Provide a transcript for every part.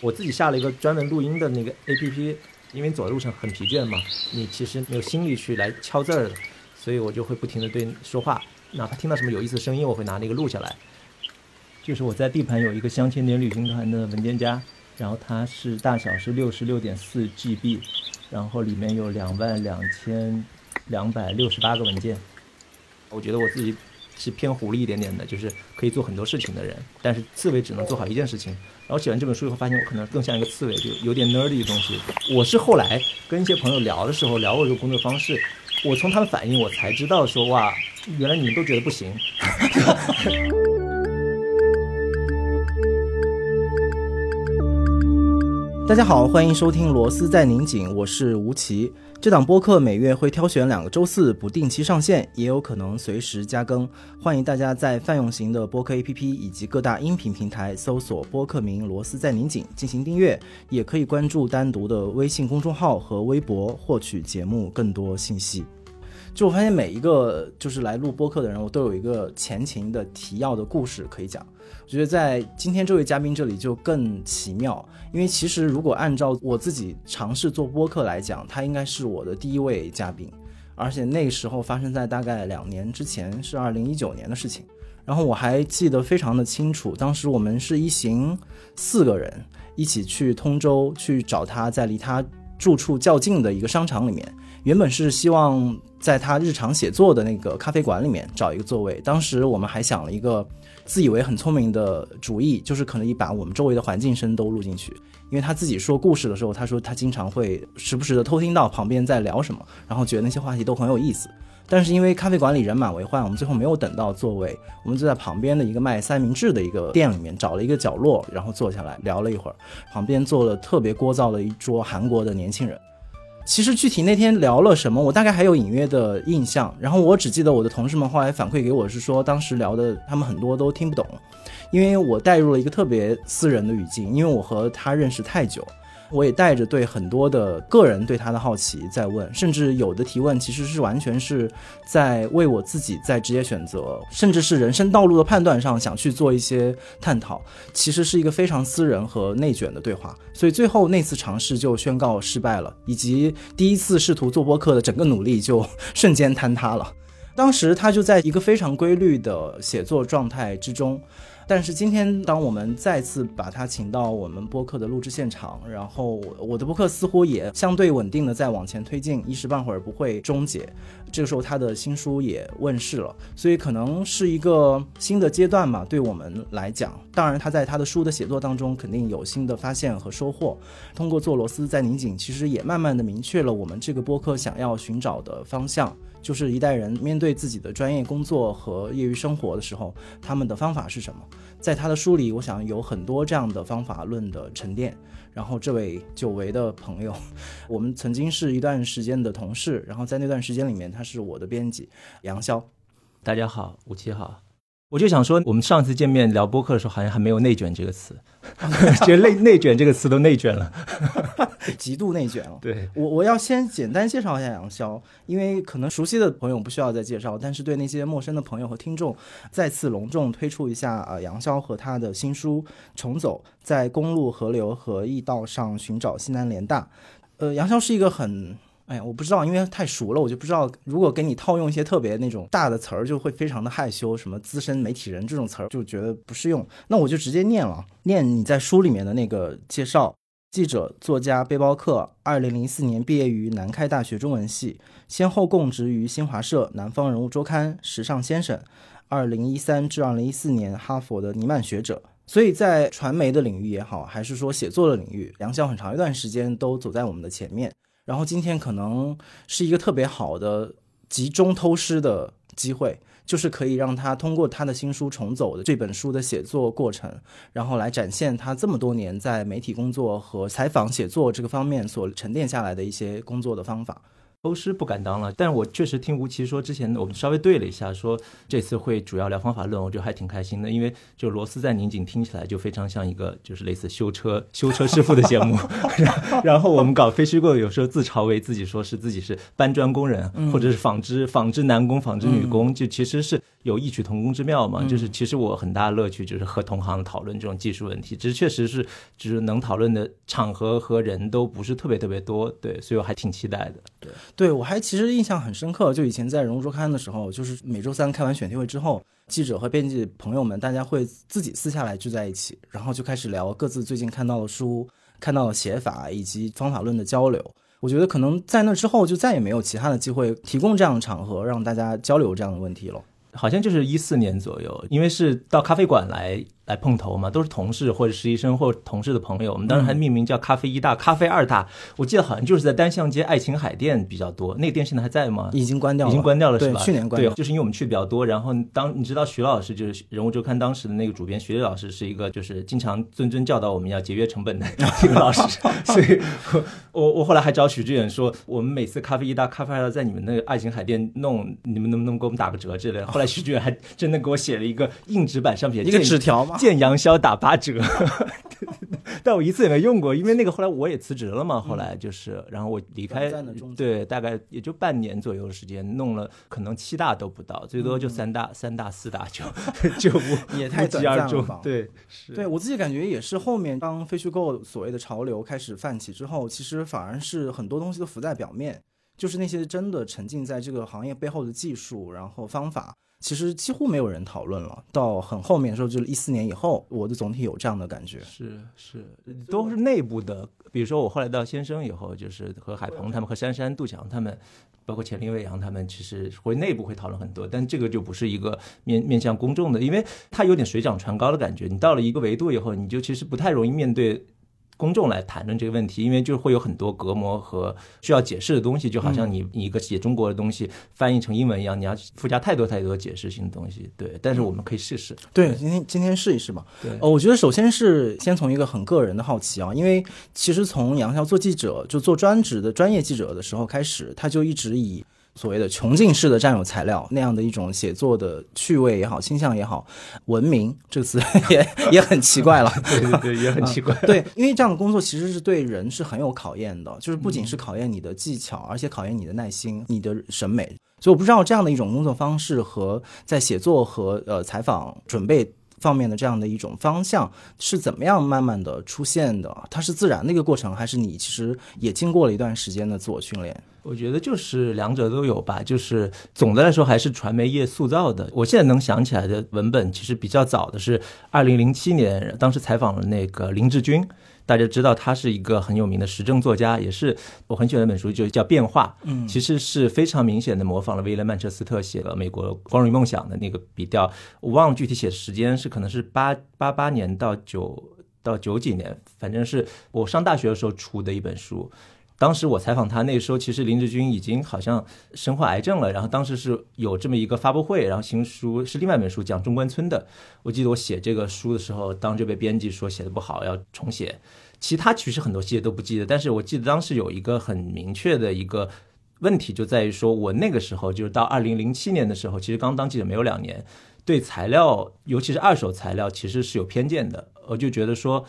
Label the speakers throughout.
Speaker 1: 我自己下了一个专门录音的那个 APP，因为走的路上很疲倦嘛，你其实没有心力去来敲字儿，所以我就会不停的对说话，哪怕听到什么有意思的声音，我会拿那个录下来。就是我在地盘有一个香千点旅行团的文件夹，然后它是大小是六十六点四 GB，然后里面有两万两千两百六十八个文件。我觉得我自己是偏狐狸一点点的，就是可以做很多事情的人，但是刺猬只能做好一件事情。然后写完这本书以后，发现我可能更像一个刺猬，就有点 nerdy 的东西。我是后来跟一些朋友聊的时候，聊我这个工作方式，我从他的反应我才知道说哇，原来你们都觉得不行。
Speaker 2: 大家好，欢迎收听《螺丝在拧紧》，我是吴奇。这档播客每月会挑选两个周四不定期上线，也有可能随时加更。欢迎大家在泛用型的播客 APP 以及各大音频平台搜索播客名《螺丝在拧紧》进行订阅，也可以关注单独的微信公众号和微博获取节目更多信息。就我发现每一个就是来录播客的人，我都有一个前情的提要的故事可以讲。我觉得在今天这位嘉宾这里就更奇妙，因为其实如果按照我自己尝试做播客来讲，他应该是我的第一位嘉宾，而且那时候发生在大概两年之前，是二零一九年的事情。然后我还记得非常的清楚，当时我们是一行四个人一起去通州去找他，在离他住处较近的一个商场里面，原本是希望在他日常写作的那个咖啡馆里面找一个座位。当时我们还想了一个。自以为很聪明的主意，就是可能把我们周围的环境声都录进去。因为他自己说故事的时候，他说他经常会时不时的偷听到旁边在聊什么，然后觉得那些话题都很有意思。但是因为咖啡馆里人满为患，我们最后没有等到座位，我们就在旁边的一个卖三明治的一个店里面找了一个角落，然后坐下来聊了一会儿。旁边坐了特别聒噪的一桌韩国的年轻人。其实具体那天聊了什么，我大概还有隐约的印象。然后我只记得我的同事们后来反馈给我是说，当时聊的他们很多都听不懂，因为我带入了一个特别私人的语境，因为我和他认识太久。我也带着对很多的个人对他的好奇在问，甚至有的提问其实是完全是在为我自己在职业选择，甚至是人生道路的判断上想去做一些探讨，其实是一个非常私人和内卷的对话。所以最后那次尝试就宣告失败了，以及第一次试图做播客的整个努力就瞬间坍塌了。当时他就在一个非常规律的写作状态之中。但是今天，当我们再次把他请到我们播客的录制现场，然后我的播客似乎也相对稳定的在往前推进，一时半会儿不会终结。这个时候，他的新书也问世了，所以可能是一个新的阶段嘛，对我们来讲。当然，他在他的书的写作当中肯定有新的发现和收获。通过做螺丝在拧紧，其实也慢慢的明确了我们这个播客想要寻找的方向。就是一代人面对自己的专业工作和业余生活的时候，他们的方法是什么？在他的书里，我想有很多这样的方法论的沉淀。然后，这位久违的朋友，我们曾经是一段时间的同事，然后在那段时间里面，他是我的编辑杨潇。
Speaker 1: 大家好，吴七好。我就想说，我们上次见面聊播客的时候，好像还没有“内卷”这个词，觉得“内内卷”这个词都内卷了，
Speaker 2: 极度内卷了。
Speaker 1: 对
Speaker 2: 我，我要先简单介绍一下杨潇，因为可能熟悉的朋友不需要再介绍，但是对那些陌生的朋友和听众，再次隆重推出一下啊，杨潇和他的新书《重走在公路、河流和驿道上寻找西南联大》。呃，杨潇是一个很。哎呀，我不知道，因为太熟了，我就不知道。如果给你套用一些特别那种大的词儿，就会非常的害羞。什么资深媒体人这种词儿，就觉得不适用。那我就直接念了，念你在书里面的那个介绍：记者、作家、背包客。二零零四年毕业于南开大学中文系，先后供职于新华社、南方人物周刊、时尚先生。二零一三至二零一四年，哈佛的尼曼学者。所以在传媒的领域也好，还是说写作的领域，梁潇很长一段时间都走在我们的前面。然后今天可能是一个特别好的集中偷师的机会，就是可以让他通过他的新书《重走》的这本书的写作过程，然后来展现他这么多年在媒体工作和采访写作这个方面所沉淀下来的一些工作的方法。
Speaker 1: 欧师不敢当了，但我确实听吴奇说，之前我们稍微对了一下，说这次会主要聊方法论，我觉得还挺开心的，因为就螺丝在拧紧，听起来就非常像一个就是类似修车修车师傅的节目。然后我们搞非虚构，有时候自嘲为自己说是自己是搬砖工人，或者是纺织纺织男工、纺织女工，就其实是有异曲同工之妙嘛。就是其实我很大乐趣就是和同行讨论这种技术问题，只是确实是就是能讨论的场合和人都不是特别特别多，对，所以我还挺期待的。对，
Speaker 2: 对我还其实印象很深刻，就以前在《人物周刊》的时候，就是每周三开完选题会之后，记者和编辑朋友们大家会自己私下来聚在一起，然后就开始聊各自最近看到的书。看到的写法以及方法论的交流，我觉得可能在那之后就再也没有其他的机会提供这样的场合让大家交流这样的问题了。
Speaker 1: 好像就是一四年左右，因为是到咖啡馆来。来碰头嘛，都是同事或者实习生或同事的朋友。我们当时还命名叫“咖啡一大”、“咖啡二大”。我记得好像就是在单向街爱琴海店比较多。那个店现在还在吗？
Speaker 2: 已经关掉了，
Speaker 1: 已经关掉了，是吧？
Speaker 2: 去年关掉。
Speaker 1: 对，就是因为我们去比较多。然后当你知道徐老师就是《人物周刊》当时的那个主编，徐磊老师是一个就是经常谆谆教导我们要节约成本的一个老师。所以，我我后来还找许志远说，我们每次咖啡一大、咖啡二大在你们那个爱琴海店弄，你们能不能给我们打个折之类的？后来徐志远还真的给我写了一个硬纸板上面
Speaker 2: 一个纸条吗？
Speaker 1: 见杨潇打。八折，但我一次也没用过，因为那个后来我也辞职了嘛。后来就是，然后我离开，对，大概也就半年左右的时间，弄了可能七大都不到，最多就三大、三大、四大就 就不
Speaker 2: 也太
Speaker 1: 短暂了。对，是，
Speaker 2: 对我自己感觉也是，后面当非虚构所谓的潮流开始泛起之后，其实反而是很多东西都浮在表面，就是那些真的沉浸在这个行业背后的技术，然后方法。其实几乎没有人讨论了。到很后面的时候，就是一四年以后，我的总体有这样的感觉。
Speaker 1: 是是，都是内部的。比如说我后来到先生以后，就是和海鹏他们、和珊珊、杜强他们，包括钱林、魏阳他们，其实会内部会讨论很多。但这个就不是一个面面向公众的，因为它有点水涨船高的感觉。你到了一个维度以后，你就其实不太容易面对。公众来谈论这个问题，因为就会有很多隔膜和需要解释的东西，就好像你你一个写中国的东西翻译成英文一样，你要附加太多太多解释性的东西。对，但是我们可以试试。
Speaker 2: 对，今天今天试一试吧。
Speaker 1: 对，
Speaker 2: 哦，我觉得首先是先从一个很个人的好奇啊，因为其实从杨潇做记者，就做专职的专业记者的时候开始，他就一直以。所谓的穷尽式的占有材料那样的一种写作的趣味也好，倾向也好，文明这个词 也 也很奇怪了，
Speaker 1: 对 对对，也很奇怪。
Speaker 2: 对，因为这样的工作其实是对人是很有考验的，就是不仅是考验你的技巧，而且考验你的耐心、你的审美。所以我不知道这样的一种工作方式和在写作和呃采访准备方面的这样的一种方向是怎么样慢慢的出现的？它是自然的一个过程，还是你其实也经过了一段时间的自我训练？
Speaker 1: 我觉得就是两者都有吧，就是总的来说还是传媒业塑造的。我现在能想起来的文本，其实比较早的是二零零七年，当时采访了那个林志军，大家知道他是一个很有名的时政作家，也是我很喜欢一本书，就叫《变化》，嗯，其实是非常明显的模仿了威廉曼彻斯特写的《美国光荣与梦想》的那个笔调。我忘了具体写的时间是可能是八八八年到九到九几年，反正是我上大学的时候出的一本书。当时我采访他，那个时候其实林志军已经好像身患癌症了。然后当时是有这么一个发布会，然后新书是另外一本书讲中关村的。我记得我写这个书的时候，当就被编辑说写的不好，要重写。其他其实很多细节都不记得，但是我记得当时有一个很明确的一个问题，就在于说我那个时候就是到二零零七年的时候，其实刚当记者没有两年，对材料，尤其是二手材料，其实是有偏见的。我就觉得说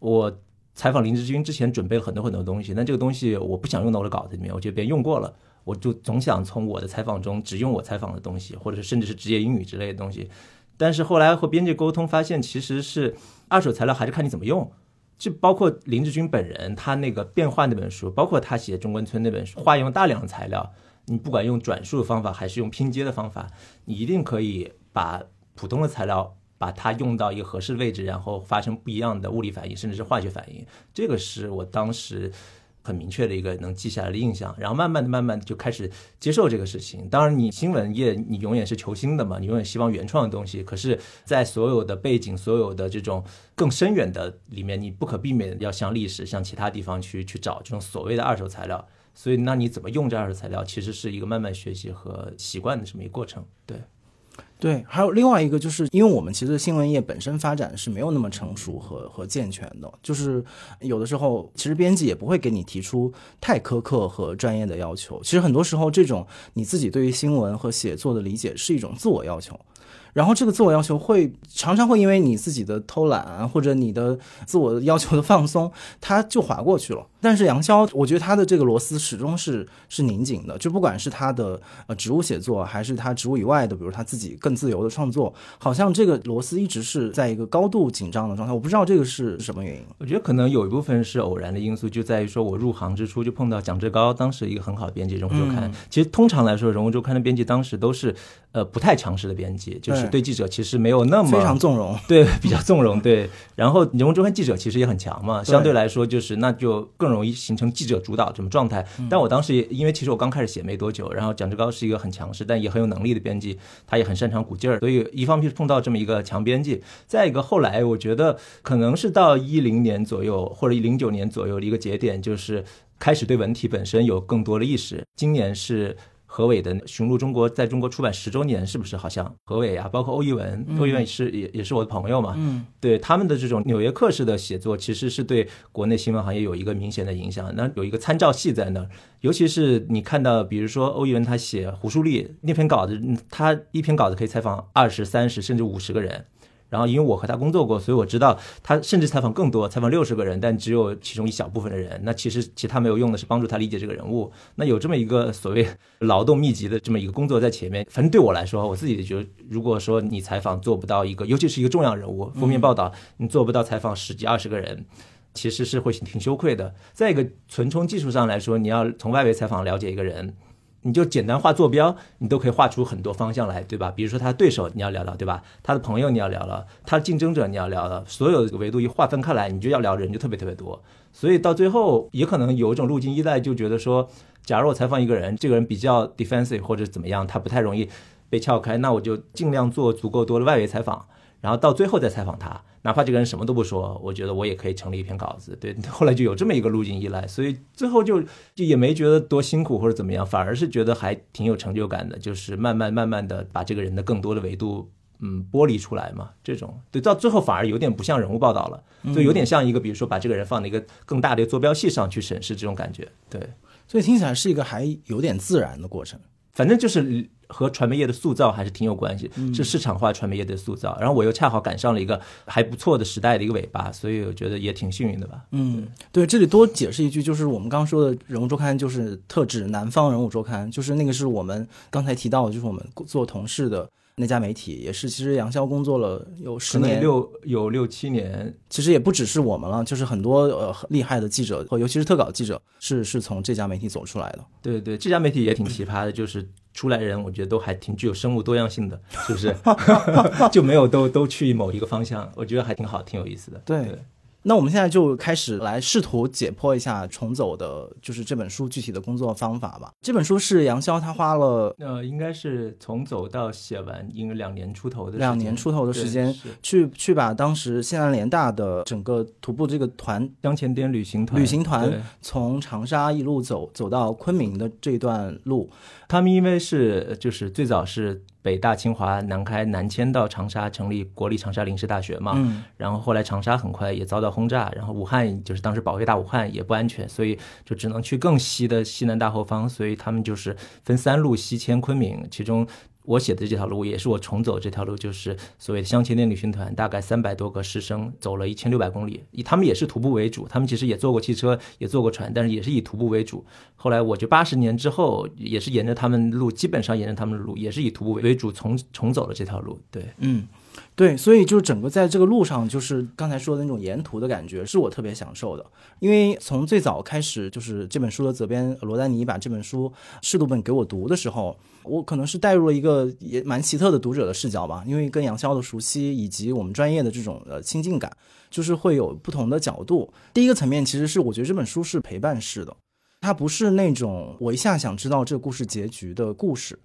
Speaker 1: 我。采访林志军之前准备了很多很多东西，但这个东西我不想用到我的稿子里面，我觉得别人用过了，我就总想从我的采访中只用我采访的东西，或者是甚至是职业英语之类的东西。但是后来和编辑沟通，发现其实是二手材料还是看你怎么用。就包括林志军本人，他那个变化那本书，包括他写中关村那本书，化用大量的材料，你不管用转述的方法还是用拼接的方法，你一定可以把普通的材料。把它用到一个合适的位置，然后发生不一样的物理反应，甚至是化学反应。这个是我当时很明确的一个能记下来的印象。然后慢慢的、慢慢的就开始接受这个事情。当然，你新闻业你永远是求新的嘛，你永远希望原创的东西。可是，在所有的背景、所有的这种更深远的里面，你不可避免要向历史、向其他地方去去找这种所谓的二手材料。所以，那你怎么用这二手材料，其实是一个慢慢学习和习惯的这么一个过程。对。
Speaker 2: 对，还有另外一个，就是因为我们其实新闻业本身发展是没有那么成熟和和健全的，就是有的时候其实编辑也不会给你提出太苛刻和专业的要求。其实很多时候，这种你自己对于新闻和写作的理解是一种自我要求。然后这个自我要求会常常会因为你自己的偷懒或者你的自我要求的放松，它就划过去了。但是杨潇，我觉得他的这个螺丝始终是是拧紧的，就不管是他的呃植物写作，还是他植物以外的，比如他自己更自由的创作，好像这个螺丝一直是在一个高度紧张的状态。我不知道这个是什么原因。
Speaker 1: 我觉得可能有一部分是偶然的因素，就在于说我入行之初就碰到蒋志高，当时一个很好的编辑《人物周刊》。其实通常来说，《人物周刊》的编辑当时都是呃不太强势的编辑，就是对记者其实没有那么
Speaker 2: 非常纵容，
Speaker 1: 对比较纵容，对。然后《人物周刊》记者其实也很强嘛，相对来说就是那就更。容易形成记者主导这种状态，但我当时也因为其实我刚开始写没多久，然后蒋志高是一个很强势但也很有能力的编辑，他也很擅长鼓劲儿，所以一方面是碰到这么一个强编辑，再一个后来我觉得可能是到一零年左右或者零九年左右的一个节点，就是开始对文体本身有更多的意识。今年是。何伟的《雄鹿中国》在中国出版十周年，是不是？好像何伟啊，包括欧一文，欧一文是也也是我的朋友嘛。嗯，对他们的这种纽约客式的写作，其实是对国内新闻行业有一个明显的影响。那有一个参照系在那儿，尤其是你看到，比如说欧一文他写胡舒立那篇稿子，他一篇稿子可以采访二十三十甚至五十个人。然后，因为我和他工作过，所以我知道他甚至采访更多，采访六十个人，但只有其中一小部分的人。那其实其他没有用的是帮助他理解这个人物。那有这么一个所谓劳动密集的这么一个工作在前面。反正对我来说，我自己觉得，如果说你采访做不到一个，尤其是一个重要人物，封面报道你做不到采访十几二十个人，其实是会挺羞愧的。再一个，存充技术上来说，你要从外围采访了解一个人。你就简单画坐标，你都可以画出很多方向来，对吧？比如说他的对手你要聊聊，对吧？他的朋友你要聊聊，他的竞争者你要聊聊，所有维度一划分开来，你就要聊人就特别特别多。所以到最后也可能有一种路径依赖，就觉得说，假如我采访一个人，这个人比较 defensive 或者怎么样，他不太容易被撬开，那我就尽量做足够多的外围采访。然后到最后再采访他，哪怕这个人什么都不说，我觉得我也可以成立一篇稿子。对，后来就有这么一个路径依赖，所以最后就就也没觉得多辛苦或者怎么样，反而是觉得还挺有成就感的，就是慢慢慢慢的把这个人的更多的维度，嗯，剥离出来嘛。这种对，到最后反而有点不像人物报道了，就有点像一个，比如说把这个人放在一个更大的坐标系上去审视这种感觉。对，
Speaker 2: 所以听起来是一个还有点自然的过程。
Speaker 1: 反正就是和传媒业的塑造还是挺有关系，是市场化传媒业的塑造。然后我又恰好赶上了一个还不错的时代的一个尾巴，所以我觉得也挺幸运的吧。
Speaker 2: 嗯，对，这里多解释一句，就是我们刚刚说的人物周刊，就是特指南方人物周刊，就是那个是我们刚才提到的，就是我们做同事的。那家媒体也是，其实杨潇工作了有十年，
Speaker 1: 六有六七年。
Speaker 2: 其实也不只是我们了，就是很多呃厉害的记者，尤其是特稿记者，是是从这家媒体走出来的。
Speaker 1: 对对，这家媒体也挺奇葩的，就是出来人，我觉得都还挺具有生物多样性的，是不是？就没有都都去某一个方向，我觉得还挺好，挺有意思的。
Speaker 2: 对。那我们现在就开始来试图解剖一下重走的，就是这本书具体的工作方法吧。这本书是杨潇他花了
Speaker 1: 呃，应该是从走到写完，应该两年出头的
Speaker 2: 两年出头的时间，去去把当时西南联大的整个徒步这个团
Speaker 1: 江前滇旅行团
Speaker 2: 旅行团从长沙一路走走到昆明的这段路，
Speaker 1: 他们因为是就是最早是。北大、清华、南开、南迁到长沙，成立国立长沙临时大学嘛。嗯。然后后来长沙很快也遭到轰炸，然后武汉就是当时保卫大武汉也不安全，所以就只能去更西的西南大后方，所以他们就是分三路西迁昆明，其中。我写的这条路也是我重走这条路，就是所谓的相亲恋旅行团，大概三百多个师生走了一千六百公里，以他们也是徒步为主，他们其实也坐过汽车，也坐过船，但是也是以徒步为主。后来我就八十年之后，也是沿着他们路，基本上沿着他们的路，也是以徒步为主，重重走了这条路。对，
Speaker 2: 嗯。对，所以就整个在这个路上，就是刚才说的那种沿途的感觉，是我特别享受的。因为从最早开始，就是这本书的责编罗丹尼把这本书试读本给我读的时候，我可能是带入了一个也蛮奇特的读者的视角吧。因为跟杨潇的熟悉，以及我们专业的这种呃亲近感，就是会有不同的角度。第一个层面其实是我觉得这本书是陪伴式的，它不是那种我一下想知道这个故事结局的故事。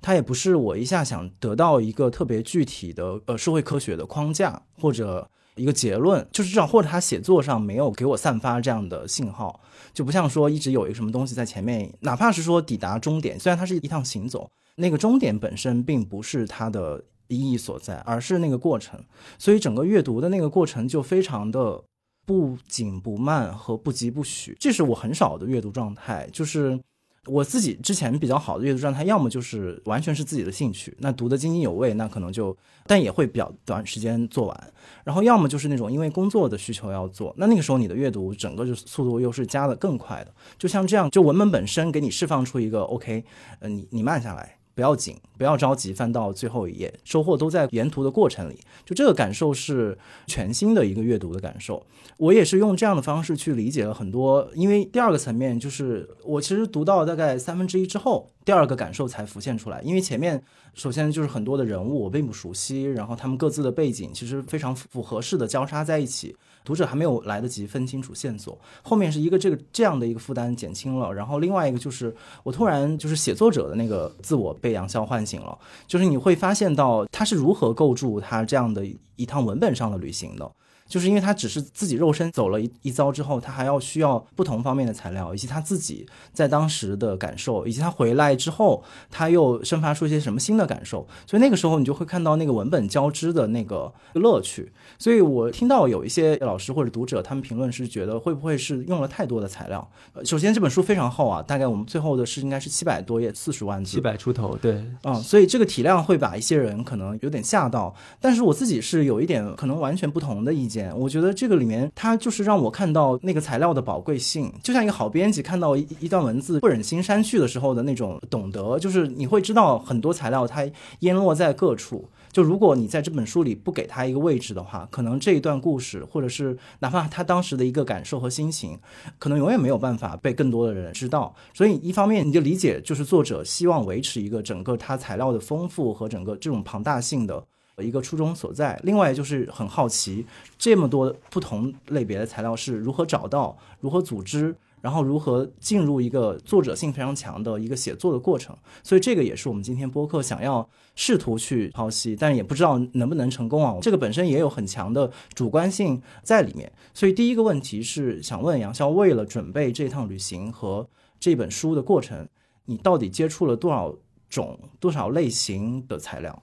Speaker 2: 它也不是我一下想得到一个特别具体的呃社会科学的框架或者一个结论，就是这样，或者他写作上没有给我散发这样的信号，就不像说一直有一个什么东西在前面，哪怕是说抵达终点，虽然它是一趟行走，那个终点本身并不是它的意义所在，而是那个过程。所以整个阅读的那个过程就非常的不紧不慢和不急不徐，这是我很少的阅读状态，就是。我自己之前比较好的阅读状态，要么就是完全是自己的兴趣，那读得津津有味，那可能就，但也会比较短时间做完。然后要么就是那种因为工作的需求要做，那那个时候你的阅读整个就速度又是加的更快的。就像这样，就文本本身给你释放出一个 OK，呃，你你慢下来。不要紧，不要着急翻到最后一页，收获都在沿途的过程里。就这个感受是全新的一个阅读的感受。我也是用这样的方式去理解了很多，因为第二个层面就是我其实读到大概三分之一之后，第二个感受才浮现出来。因为前面首先就是很多的人物我并不熟悉，然后他们各自的背景其实非常符合式的交叉在一起。读者还没有来得及分清楚线索，后面是一个这个这样的一个负担减轻了，然后另外一个就是我突然就是写作者的那个自我被杨潇唤醒了，就是你会发现到他是如何构筑他这样的一趟文本上的旅行的。就是因为他只是自己肉身走了一一遭之后，他还要需要不同方面的材料，以及他自己在当时的感受，以及他回来之后他又生发出一些什么新的感受，所以那个时候你就会看到那个文本交织的那个乐趣。所以我听到有一些老师或者读者他们评论是觉得会不会是用了太多的材料？首先这本书非常厚啊，大概我们最后的是应该是七百多页，四十万字，
Speaker 1: 七百出头，对，
Speaker 2: 嗯，所以这个体量会把一些人可能有点吓到，但是我自己是有一点可能完全不同的意见。我觉得这个里面，它就是让我看到那个材料的宝贵性，就像一个好编辑看到一一段文字不忍心删去的时候的那种懂得，就是你会知道很多材料它淹落在各处。就如果你在这本书里不给他一个位置的话，可能这一段故事，或者是哪怕他当时的一个感受和心情，可能永远没有办法被更多的人知道。所以一方面你就理解，就是作者希望维持一个整个他材料的丰富和整个这种庞大性的。一个初衷所在，另外就是很好奇，这么多不同类别的材料是如何找到、如何组织，然后如何进入一个作者性非常强的一个写作的过程。所以这个也是我们今天播客想要试图去剖析，但也不知道能不能成功啊。这个本身也有很强的主观性在里面。所以第一个问题是想问杨潇，为了准备这趟旅行和这本书的过程，你到底接触了多少种、多少类型的材料？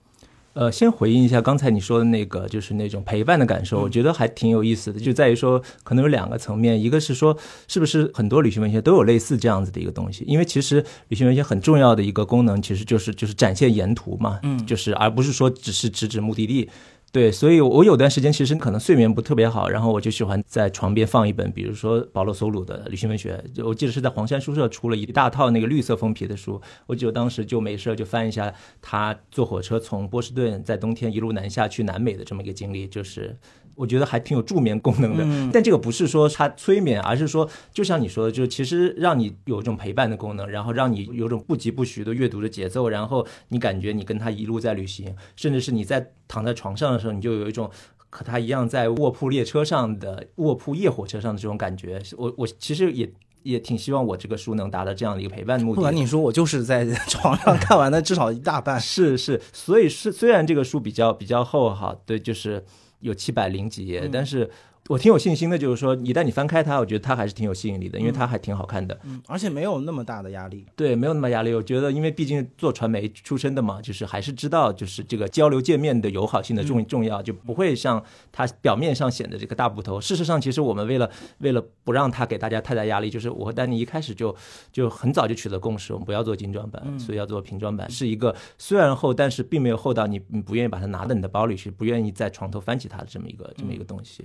Speaker 1: 呃，先回应一下刚才你说的那个，就是那种陪伴的感受，我觉得还挺有意思的，就在于说可能有两个层面，一个是说是不是很多旅行文学都有类似这样子的一个东西，因为其实旅行文学很重要的一个功能，其实就是就是展现沿途嘛，嗯，就是而不是说只是直指目的地。对，所以我有段时间其实可能睡眠不特别好，然后我就喜欢在床边放一本，比如说保罗·索鲁的旅行文学，我记得是在黄山书社出了一大套那个绿色封皮的书，我记得当时就没事就翻一下他坐火车从波士顿在冬天一路南下去南美的这么一个经历，就是。我觉得还挺有助眠功能的，但这个不是说它催眠，而是说，就像你说的，就是其实让你有一种陪伴的功能，然后让你有种不疾不徐的阅读的节奏，然后你感觉你跟他一路在旅行，甚至是你在躺在床上的时候，你就有一种和他一样在卧铺列车上的卧铺夜火车上的这种感觉。我我其实也也挺希望我这个书能达到这样的一个陪伴的目的。
Speaker 2: 不管你说，我就是在床上看完的，至少一大半。
Speaker 1: 是是，所以是虽然这个书比较比较厚哈，对，就是。有七百零几页，但是。我挺有信心的，就是说，一旦你翻开它，我觉得它还是挺有吸引力的，因为它还挺好看的，
Speaker 2: 嗯，而且没有那么大的压力。
Speaker 1: 对，没有那么压力。我觉得，因为毕竟做传媒出身的嘛，就是还是知道，就是这个交流界面的友好性的重重要，就不会像它表面上显得这个大部头。事实上，其实我们为了为了不让它给大家太大压力，就是我和丹尼一开始就就很早就取得共识，我们不要做精装版，所以要做平装版，是一个虽然厚，但是并没有厚到你你不愿意把它拿到你的包里去，不愿意在床头翻起它的这么一个这么一个东西。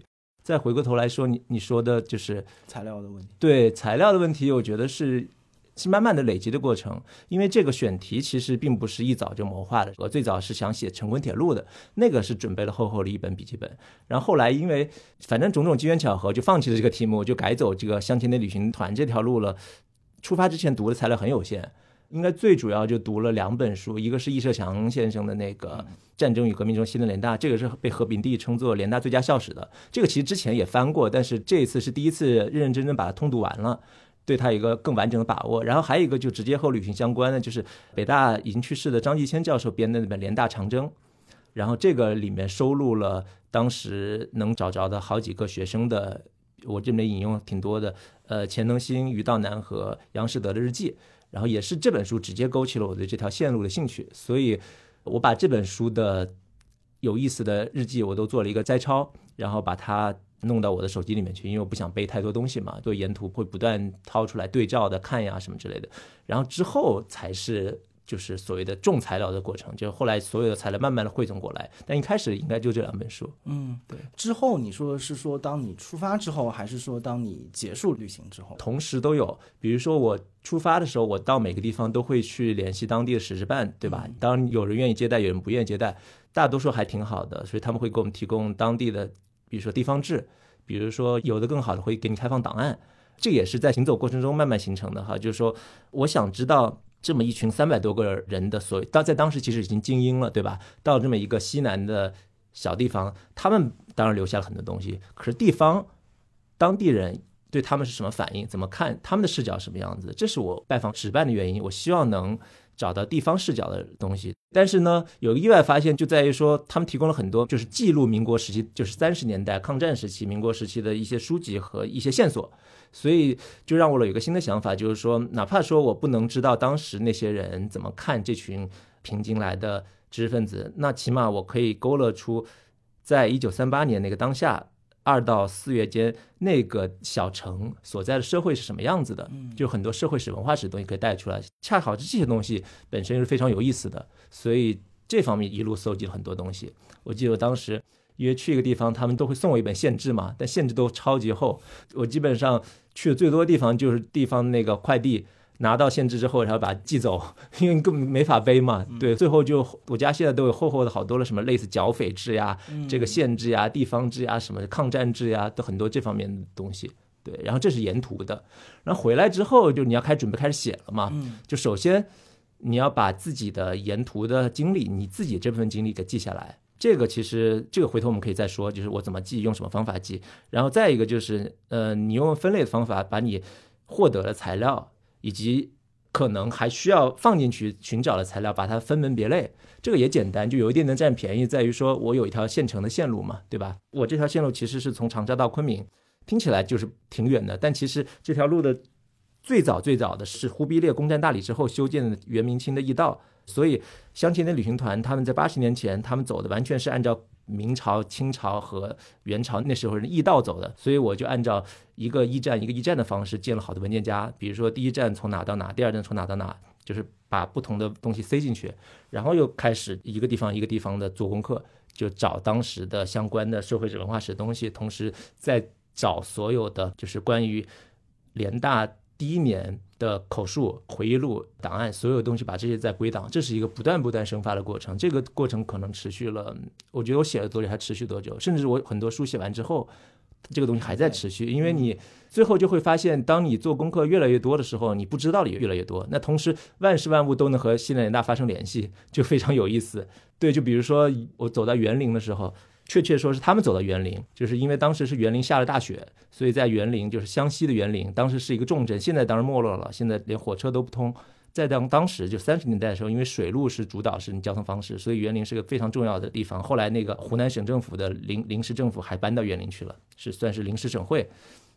Speaker 1: 再回过头来说，你你说的就是
Speaker 2: 材料的问题。
Speaker 1: 对材料的问题，我觉得是是慢慢的累积的过程。因为这个选题其实并不是一早就谋划的。我最早是想写《成昆铁路》的，那个是准备了厚厚的一本笔记本。然后后来因为反正种种机缘巧合，就放弃了这个题目，就改走这个相亲的旅行团这条路了。出发之前读的材料很有限。应该最主要就读了两本书，一个是易社强先生的那个《战争与革命中新的联大》，这个是被何炳棣称作联大最佳校史的。这个其实之前也翻过，但是这一次是第一次认认真真把它通读完了，对它有一个更完整的把握。然后还有一个就直接和旅行相关的，就是北大已经去世的张继谦教授编的那本《联大长征》，然后这个里面收录了当时能找着的好几个学生的，我这边引用挺多的，呃，钱能新、于道南和杨士德的日记。然后也是这本书直接勾起了我对这条线路的兴趣，所以我把这本书的有意思的日记，我都做了一个摘抄，然后把它弄到我的手机里面去，因为我不想背太多东西嘛，就沿途会不断掏出来对照的看呀什么之类的。然后之后才是就是所谓的重材料的过程，就是后来所有的材料慢慢的汇总过来。但一开始应该就这两本书。
Speaker 2: 嗯，
Speaker 1: 对。
Speaker 2: 之后你说的是说当你出发之后，还是说当你结束旅行之后？
Speaker 1: 同时都有。比如说我出发的时候，我到每个地方都会去联系当地的使事办，对吧？当有人愿意接待，有人不愿意接待。大多数还挺好的，所以他们会给我们提供当地的，比如说地方志，比如说有的更好的会给你开放档案，这也是在行走过程中慢慢形成的哈。就是说，我想知道这么一群三百多个人的所以，当在当时其实已经精英了，对吧？到这么一个西南的小地方，他们当然留下了很多东西，可是地方当地人对他们是什么反应，怎么看他们的视角什么样子，这是我拜访史办的原因。我希望能。找到地方视角的东西，但是呢，有个意外发现就在于说，他们提供了很多就是记录民国时期，就是三十年代抗战时期、民国时期的一些书籍和一些线索，所以就让我有一个新的想法，就是说，哪怕说我不能知道当时那些人怎么看这群平津来的知识分子，那起码我可以勾勒出，在一九三八年那个当下。二到四月间，那个小城所在的社会是什么样子的？就很多社会史、文化史的东西可以带出来。恰好这些东西本身是非常有意思的，所以这方面一路搜集了很多东西。我记得我当时因为去一个地方，他们都会送我一本限制嘛，但限制都超级厚。我基本上去的最多的地方就是地方那个快递。拿到限制之后，然后把它寄走，因为根本没法背嘛。对，最后就我家现在都有厚厚的好多了，什么类似剿匪制呀、这个县制呀、地方制呀、什么抗战制呀，都很多这方面的东西。对，然后这是沿途的，然后回来之后就你要开始准备开始写了嘛。就首先你要把自己的沿途的经历，你自己这部分经历给记下来。这个其实这个回头我们可以再说，就是我怎么记，用什么方法记。然后再一个就是，呃，你用分类的方法把你获得的材料。以及可能还需要放进去寻找的材料，把它分门别类，这个也简单，就有一定能占便宜，在于说我有一条现成的线路嘛，对吧？我这条线路其实是从长沙到昆明，听起来就是挺远的，但其实这条路的最早最早的是忽必烈攻占大理之后修建的元明清的驿道，所以乡亲的旅行团他们在八十年前他们走的完全是按照。明朝、清朝和元朝那时候是驿道走的，所以我就按照一个驿站一个驿站的方式建了好多文件夹。比如说第一站从哪到哪，第二站从哪到哪，就是把不同的东西塞进去，然后又开始一个地方一个地方的做功课，就找当时的相关的社会史、文化史的东西，同时再找所有的就是关于联大第一年。的口述、回忆录、档案，所有东西把这些再归档，这是一个不断不断生发的过程。这个过程可能持续了，我觉得我写了多久还持续多久，甚至我很多书写完之后，这个东西还在持续。因为你最后就会发现，当你做功课越来越多的时候，你不知道的也越来越多。那同时万事万物都能和西南联大发生联系，就非常有意思。对，就比如说我走到园林的时候。确切说是他们走到园林，就是因为当时是园林下了大雪，所以在园林就是湘西的园林，当时是一个重镇，现在当然没落了，现在连火车都不通。在当当时就三十年代的时候，因为水路是主导式交通方式，所以园林是个非常重要的地方。后来那个湖南省政府的临临时政府还搬到园林去了，是算是临时省会。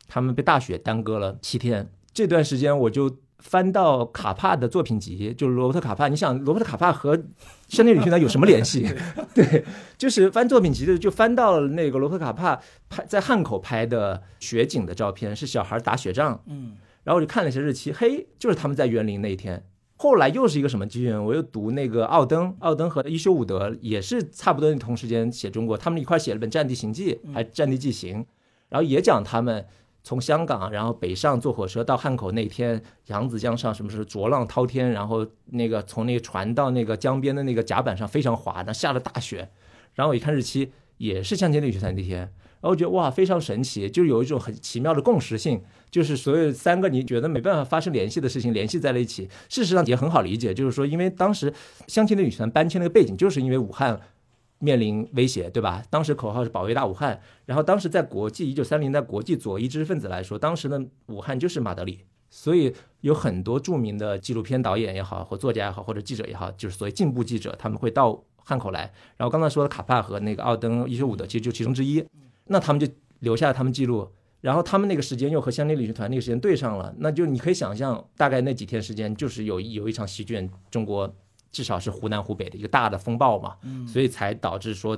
Speaker 1: 他们被大雪耽搁了七天，这段时间我就。翻到卡帕的作品集，就是罗伯特卡帕。你想，罗伯特卡帕和香奈旅行团有什么联系？对，就是翻作品集的，就翻到了那个罗伯特卡帕拍在汉口拍的雪景的照片，是小孩打雪仗。嗯，然后我就看了一下日期，嘿，就是他们在园林那一天。后来又是一个什么机缘？我又读那个奥登，奥登和伊修伍德也是差不多同时间写中国，他们一块写了本《战地行记》，还《战地纪行》，然后也讲他们。从香港，然后北上坐火车到汉口那天，扬子江上什么时候浊浪滔天，然后那个从那个船到那个江边的那个甲板上非常滑，那下了大雪。然后我一看日期，也是向前旅行团那天，然后我觉得哇，非常神奇，就有一种很奇妙的共识性，就是所有三个你觉得没办法发生联系的事情联系在了一起。事实上也很好理解，就是说，因为当时相亲的旅行团搬迁那个背景，就是因为武汉。面临威胁，对吧？当时口号是保卫大武汉。然后当时在国际一九三零代国际左翼知识分子来说，当时的武汉就是马德里，所以有很多著名的纪录片导演也好，或作家也好，或者记者也好，就是所谓进步记者，他们会到汉口来。然后刚才说的卡帕和那个奥登、伊修伍德，其实就其中之一。那他们就留下了他们记录，然后他们那个时间又和香港旅行团那个时间对上了，那就你可以想象，大概那几天时间就是有有一场席卷中国。至少是湖南湖北的一个大的风暴嘛，所以才导致说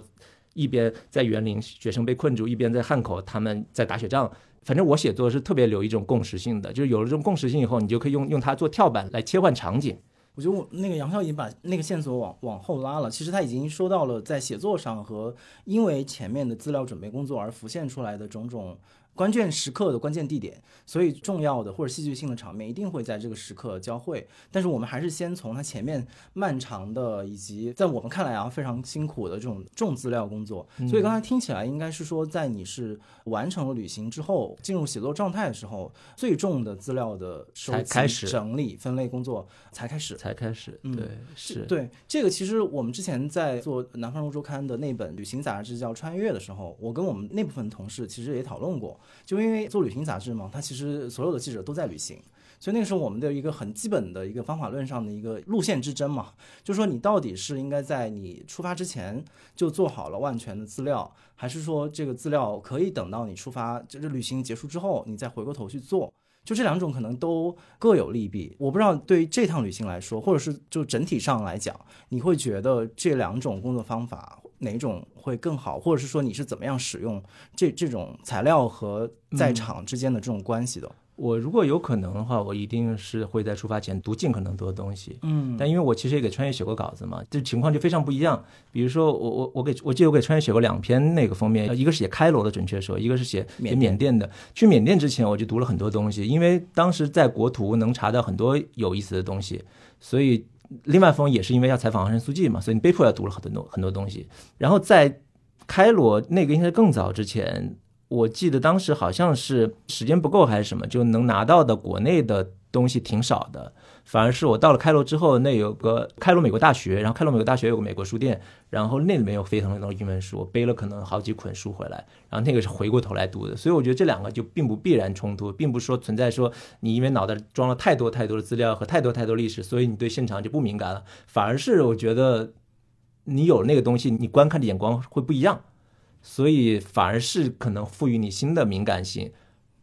Speaker 1: 一边在园林学生被困住，一边在汉口他们在打雪仗。反正我写作是特别留一种共识性的，就是有了这种共识性以后，你就可以用用它做跳板来切换场景。
Speaker 2: 我觉得我那个杨笑已经把那个线索往往后拉了，其实他已经说到了在写作上和因为前面的资料准备工作而浮现出来的种种。关键时刻的关键地点，所以重要的或者戏剧性的场面一定会在这个时刻交汇。但是我们还是先从它前面漫长的以及在我们看来啊非常辛苦的这种重资料工作。所以刚才听起来应该是说，在你是完成了旅行之后，进入写作状态的时候，最重的资料的收集、整理、分类工作才开始。
Speaker 1: 才开始，对，是
Speaker 2: 对这个。其实我们之前在做《南方周刊》的那本旅行杂志叫《穿越》的时候，我跟我们那部分同事其实也讨论过。就因为做旅行杂志嘛，它其实所有的记者都在旅行，所以那个时候我们的一个很基本的一个方法论上的一个路线之争嘛，就是说你到底是应该在你出发之前就做好了万全的资料，还是说这个资料可以等到你出发，就是旅行结束之后你再回过头去做？就这两种可能都各有利弊。我不知道对于这趟旅行来说，或者是就整体上来讲，你会觉得这两种工作方法？哪种会更好，或者是说你是怎么样使用这这种材料和在场之间的这种关系的？
Speaker 1: 我如果有可能的话，我一定是会在出发前读尽可能多的东西。嗯，但因为我其实也给穿越写过稿子嘛，这情况就非常不一样。比如说，我我我给我记得我给穿越写过两篇那个封面，一个是写开罗的，准确说，一个是写缅甸的。去缅甸之前，我就读了很多东西，因为当时在国图能查到很多有意思的东西，所以。另外一封也是因为要采访昂山素季嘛，所以你被迫要读了很多很多东西。然后在开罗那个应该更早之前，我记得当时好像是时间不够还是什么，就能拿到的国内的东西挺少的。反而是我到了开罗之后，那有个开罗美国大学，然后开罗美国大学有个美国书店，然后那里面有非常多的英文书，我背了可能好几捆书回来，然后那个是回过头来读的，所以我觉得这两个就并不必然冲突，并不说存在说你因为脑袋装了太多太多的资料和太多太多历史，所以你对现场就不敏感了，反而是我觉得你有那个东西，你观看的眼光会不一样，所以反而是可能赋予你新的敏感性。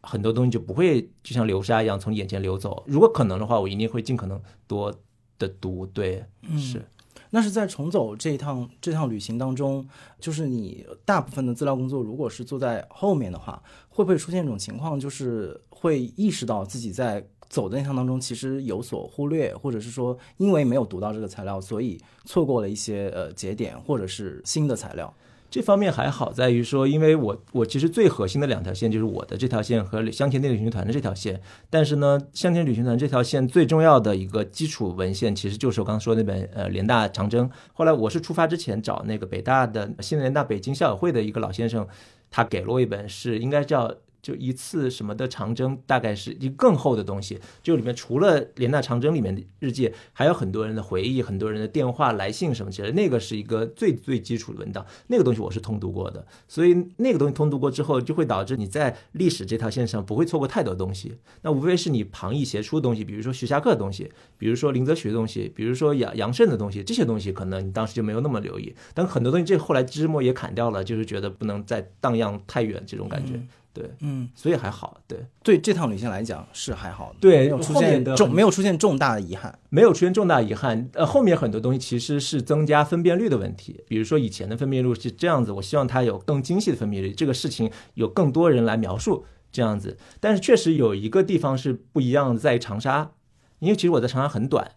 Speaker 1: 很多东西就不会就像流沙一样从眼前流走。如果可能的话，我一定会尽可能多的读。对，是。
Speaker 2: 那是在重走这一趟这趟旅行当中，就是你大部分的资料工作，如果是坐在后面的话，会不会出现一种情况，就是会意识到自己在走的那趟当中其实有所忽略，或者是说因为没有读到这个材料，所以错过了一些呃节点或者是新的材料。
Speaker 1: 这方面还好，在于说，因为我我其实最核心的两条线就是我的这条线和香甜旅行团的这条线。但是呢，香甜旅行团这条线最重要的一个基础文献，其实就是我刚刚说那本呃联大长征。后来我是出发之前找那个北大的新联大北京校友会的一个老先生，他给了我一本，是应该叫。就一次什么的长征，大概是一更厚的东西。就里面除了联大长征里面的日记，还有很多人的回忆，很多人的电话来信什么之类的。那个是一个最最基础的文档，那个东西我是通读过的。所以那个东西通读过之后，就会导致你在历史这条线上不会错过太多东西。那无非是你旁逸斜出的东西，比如说徐霞客的东西，比如说林则徐的东西，比如说杨杨慎的东西，这些东西可能你当时就没有那么留意。但很多东西这后来枝末也砍掉了，就是觉得不能再荡漾太远这种感觉。对，
Speaker 2: 嗯，
Speaker 1: 所以还好，对，
Speaker 2: 对这趟旅行来讲是还好，
Speaker 1: 对，
Speaker 2: 没有出现重，没有出现重大的遗憾，
Speaker 1: 没有出现重大遗憾。呃，后面很多东西其实是增加分辨率的问题，比如说以前的分辨率是这样子，我希望它有更精细的分辨率，这个事情有更多人来描述这样子。但是确实有一个地方是不一样的，在长沙，因为其实我在长沙很短，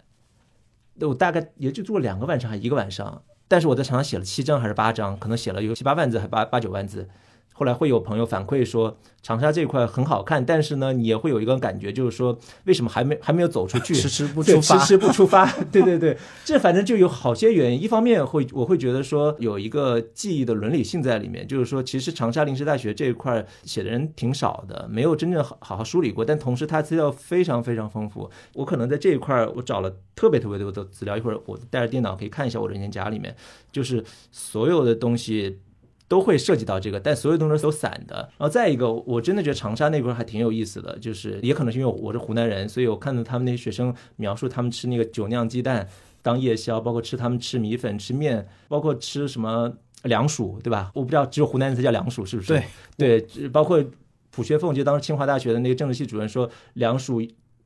Speaker 1: 我大概也就住了两个晚上还一个晚上，但是我在长沙写了七章还是八章，可能写了有七八万字还八八九万字。后来会有朋友反馈说，长沙这块很好看，但是呢，你也会有一个感觉，就是说，为什么还没还没有走出去，
Speaker 2: 迟迟不出发，
Speaker 1: 迟迟不出发？对对对，这反正就有好些原因。一方面会，我会觉得说有一个记忆的伦理性在里面，就是说，其实长沙临时大学这一块写的人挺少的，没有真正好好好梳理过。但同时，它资料非常非常丰富。我可能在这一块，我找了特别特别多的资料。一会儿我带着电脑可以看一下我的文件夹里面，就是所有的东西。都会涉及到这个，但所有东西都散的。然后再一个，我真的觉得长沙那块还挺有意思的，就是也可能是因为我是湖南人，所以我看到他们那些学生描述他们吃那个酒酿鸡蛋当夜宵，包括吃他们吃米粉、吃面，包括吃什么凉薯，对吧？我不知道只有湖南人才叫凉薯，是不是？对对，包括蒲学凤，就当时清华大学的那个政治系主任说凉薯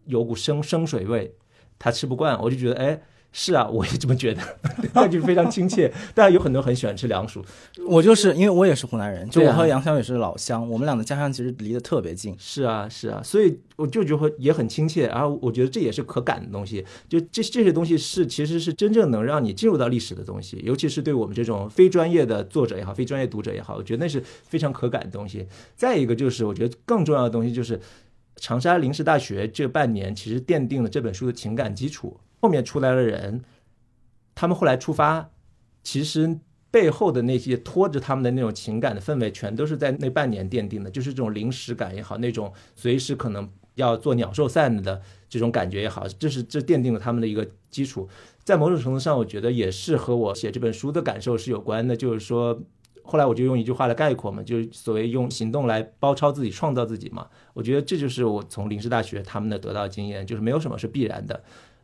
Speaker 1: 有股生生水味，他吃不惯，我就觉得哎。是啊，我也这么觉得，那就非常亲切。当然有很多很喜欢吃凉薯，
Speaker 2: 我就是因为我也是湖南人，就我和杨潇也是老乡，我们俩的家乡其实离得特别近。
Speaker 1: 是啊，是啊，所以我就觉得也很亲切，然后我觉得这也是可感的东西。就这这些东西是其实是真正能让你进入到历史的东西，尤其是对我们这种非专业的作者也好，非专业读者也好，我觉得那是非常可感的东西。再一个就是我觉得更重要的东西就是长沙临时大学这半年其实奠定了这本书的情感基础，后面出来的人，他们后来出发，其实。背后的那些拖着他们的那种情感的氛围，全都是在那半年奠定的，就是这种临时感也好，那种随时可能要做鸟兽散的这种感觉也好，这是这奠定了他们的一个基础。在某种程度上，我觉得也是和我写这本书的感受是有关的，就是说，后来我就用一句话来概括嘛，就是所谓用行动来包抄自己、创造自己嘛。我觉得这就是我从临时大学他们的得到经验，就是没有什么是必然的。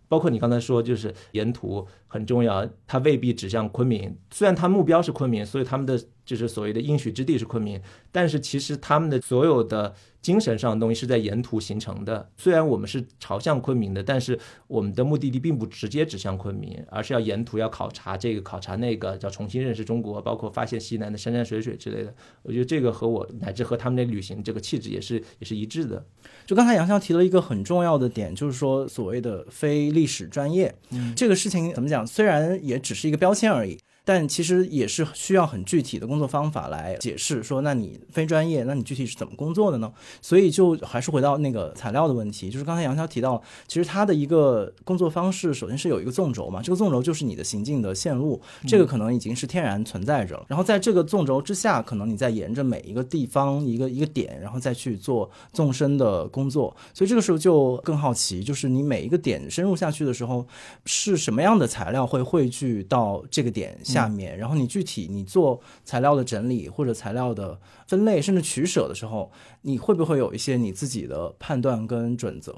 Speaker 1: 包括你刚才说，就是沿途很重要，它未必指向昆明。虽然它目标是昆明，所以他们的就是所谓的应许之地是昆明，但是其实他们的所有的精神上的东西是在沿途形成的。虽然我们是朝向昆明的，但是我们的目的地并不直接指向昆明，而是要沿途要考察这个考察那个，叫重新认识中国，包括发现西南的山山水水之类的。我觉得这个和我乃至和他们的旅行这个气质也是也是一致的。
Speaker 2: 就刚才杨潇提了一个很重要的点，就是说所谓的非历史专业，
Speaker 1: 嗯
Speaker 2: 这个事情怎么讲？虽然也只是一个标签而已。但其实也是需要很具体的工作方法来解释，说那你非专业，那你具体是怎么工作的呢？所以就还是回到那个材料的问题，就是刚才杨潇提到，其实他的一个工作方式，首先是有一个纵轴嘛，这个纵轴就是你的行进的线路，这个可能已经是天然存在着了。然后在这个纵轴之下，可能你再沿着每一个地方一个一个点，然后再去做纵深的工作。所以这个时候就更好奇，就是你每一个点深入下去的时候，是什么样的材料会汇聚到这个点下面？然后你具体你做材料的整理或者材料的分类，甚至取舍的时候，你会不会有一些你自己的判断跟准则？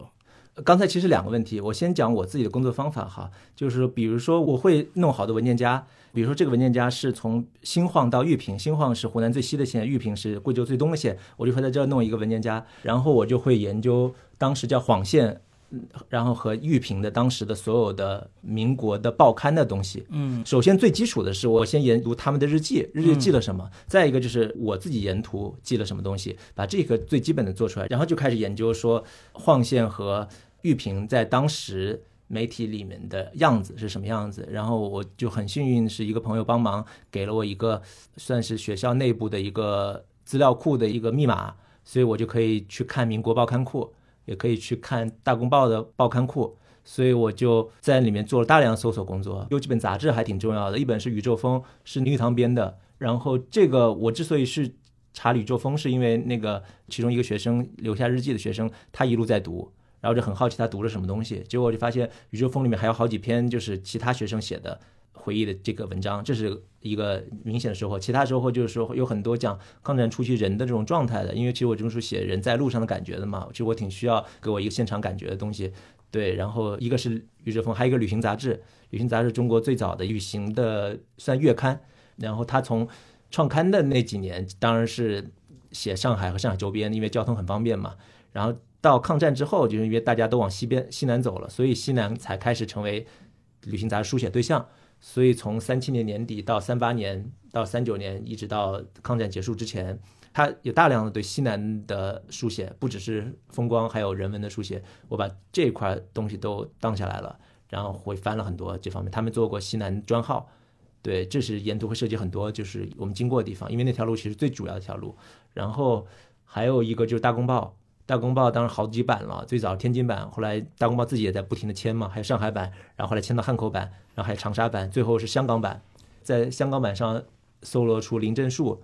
Speaker 1: 刚才其实两个问题，我先讲我自己的工作方法哈，就是比如说我会弄好的文件夹，比如说这个文件夹是从新晃到玉屏，新晃是湖南最西的县，玉屏是贵州最东的县，我就会在这儿弄一个文件夹，然后我就会研究当时叫晃县。嗯然后和玉屏的当时的所有的民国的报刊的东西，
Speaker 2: 嗯，
Speaker 1: 首先最基础的是我先研读他们的日记，日记记了什么，再一个就是我自己沿途记了什么东西，把这个最基本的做出来，然后就开始研究说晃县和玉屏在当时媒体里面的样子是什么样子，然后我就很幸运是一个朋友帮忙给了我一个算是学校内部的一个资料库的一个密码，所以我就可以去看民国报刊库。也可以去看大公报的报刊库，所以我就在里面做了大量搜索工作。有几本杂志还挺重要的，一本是《宇宙风》，是林语堂编的。然后这个我之所以是查《宇宙风》，是因为那个其中一个学生留下日记的学生，他一路在读，然后就很好奇他读了什么东西。结果我就发现《宇宙风》里面还有好几篇就是其他学生写的。回忆的这个文章，这是一个明显的收获。其他收获就是说有很多讲抗战初期人的这种状态的，因为其实我这本书写人在路上的感觉的嘛，其实我挺需要给我一个现场感觉的东西。对，然后一个是余哲峰，还有一个旅行杂志，旅行杂志中国最早的旅行的算月刊。然后他从创刊的那几年，当然是写上海和上海周边，因为交通很方便嘛。然后到抗战之后，就是因为大家都往西边西南走了，所以西南才开始成为旅行杂志书写对象。所以从三七年年底到三八年到三九年，一直到抗战结束之前，他有大量的对西南的书写，不只是风光，还有人文的书写。我把这块东西都当下来了，然后会翻了很多这方面。他们做过西南专号，对，这是沿途会涉及很多，就是我们经过的地方，因为那条路其实最主要的一条路。然后还有一个就是大公报。大公报当然好几版了，最早天津版，后来大公报自己也在不停的迁嘛，还有上海版，然后后来迁到汉口版，然后还有长沙版，最后是香港版。在香港版上搜罗出林正树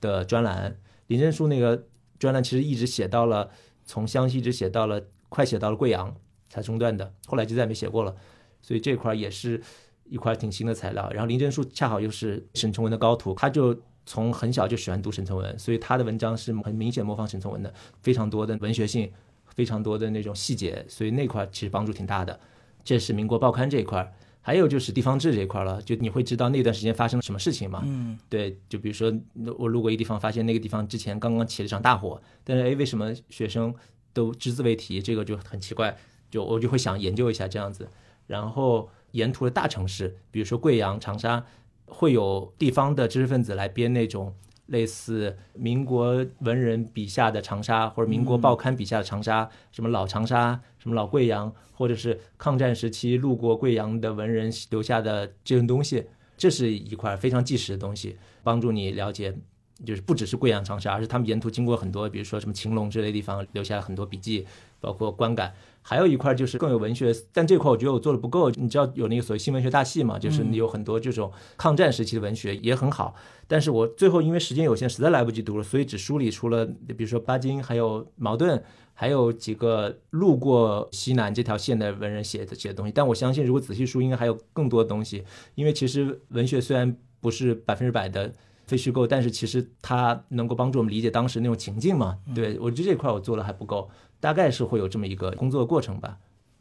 Speaker 1: 的专栏，林正树那个专栏其实一直写到了从湘西一直写到了快写到了贵阳才中断的，后来就再也没写过了。所以这块也是一块挺新的材料。然后林正树恰好又是沈从文的高徒，他就。从很小就喜欢读沈从文，所以他的文章是很明显模仿沈从文的，非常多的文学性，非常多的那种细节，所以那块其实帮助挺大的。这是民国报刊这一块，还有就是地方志这一块了，就你会知道那段时间发生了什么事情嘛？
Speaker 2: 嗯，
Speaker 1: 对，就比如说我路过一个地方，发现那个地方之前刚刚起了一场大火，但是哎，为什么学生都只字未提？这个就很奇怪，就我就会想研究一下这样子。然后沿途的大城市，比如说贵阳、长沙，会有地方的知识分子来编那种类似民国文人笔下的长沙，或者民国报刊笔下的长沙，什么老长沙、什么老贵阳，或者是抗战时期路过贵阳的文人留下的这种东西，这是一块非常纪实的东西，帮助你了解。就是不只是贵阳、长沙，而是他们沿途经过很多，比如说什么秦陇之类地方，留下很多笔记，包括观感。还有一块就是更有文学，但这块我觉得我做的不够。你知道有那个所谓新文学大系嘛？就是你有很多这种抗战时期的文学也很好，但是我最后因为时间有限，实在来不及读了，所以只梳理出了，比如说巴金，还有茅盾，还有几个路过西南这条线的文人写的写的东西。但我相信，如果仔细梳，应该还有更多的东西。因为其实文学虽然不是百分之百的。非虚构，但是其实它能够帮助我们理解当时那种情境嘛？对我觉得这块我做的还不够，大概是会有这么一个工作过程吧。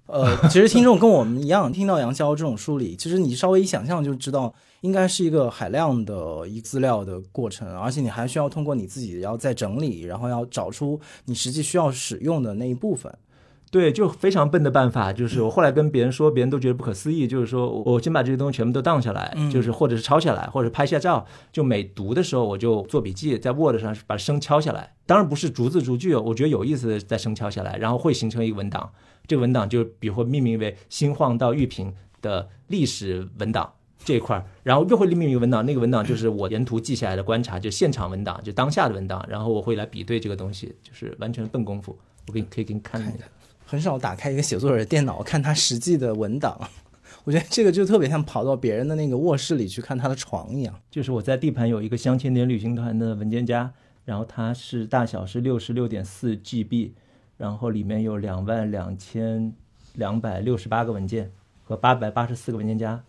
Speaker 2: 呃，其实听众跟我们一样，听到杨潇这种梳理，其实你稍微一想象就知道，应该是一个海量的一资料的过程，而且你还需要通过你自己要再整理，然后要找出你实际需要使用的那一部分。
Speaker 1: 对，就非常笨的办法，就是我后来跟别人说，别人都觉得不可思议。就是说我先把这些东西全部都荡下来，就是或者是抄下来，或者拍下照，就每读的时候我就做笔记，在 Word 上把声敲下来。当然不是逐字逐句，我觉得有意思的再声敲下来，然后会形成一个文档。这个文档就比如说命名为“新晃到玉屏”的历史文档这一块儿，然后又会命名一个文档，那个文档就是我沿途记下来的观察，就现场文档，就当下的文档。然后我会来比对这个东西，就是完全笨功夫。我给你可以给你看那个。
Speaker 2: 很少打开一个写作者的电脑看他实际的文档，我觉得这个就特别像跑到别人的那个卧室里去看他的床一样。
Speaker 1: 就是我在地盘有一个镶嵌点旅行团的文件夹，然后它是大小是六十六点四 GB，然后里面有两万两千两百六十八个文件和八百八十四个文件夹，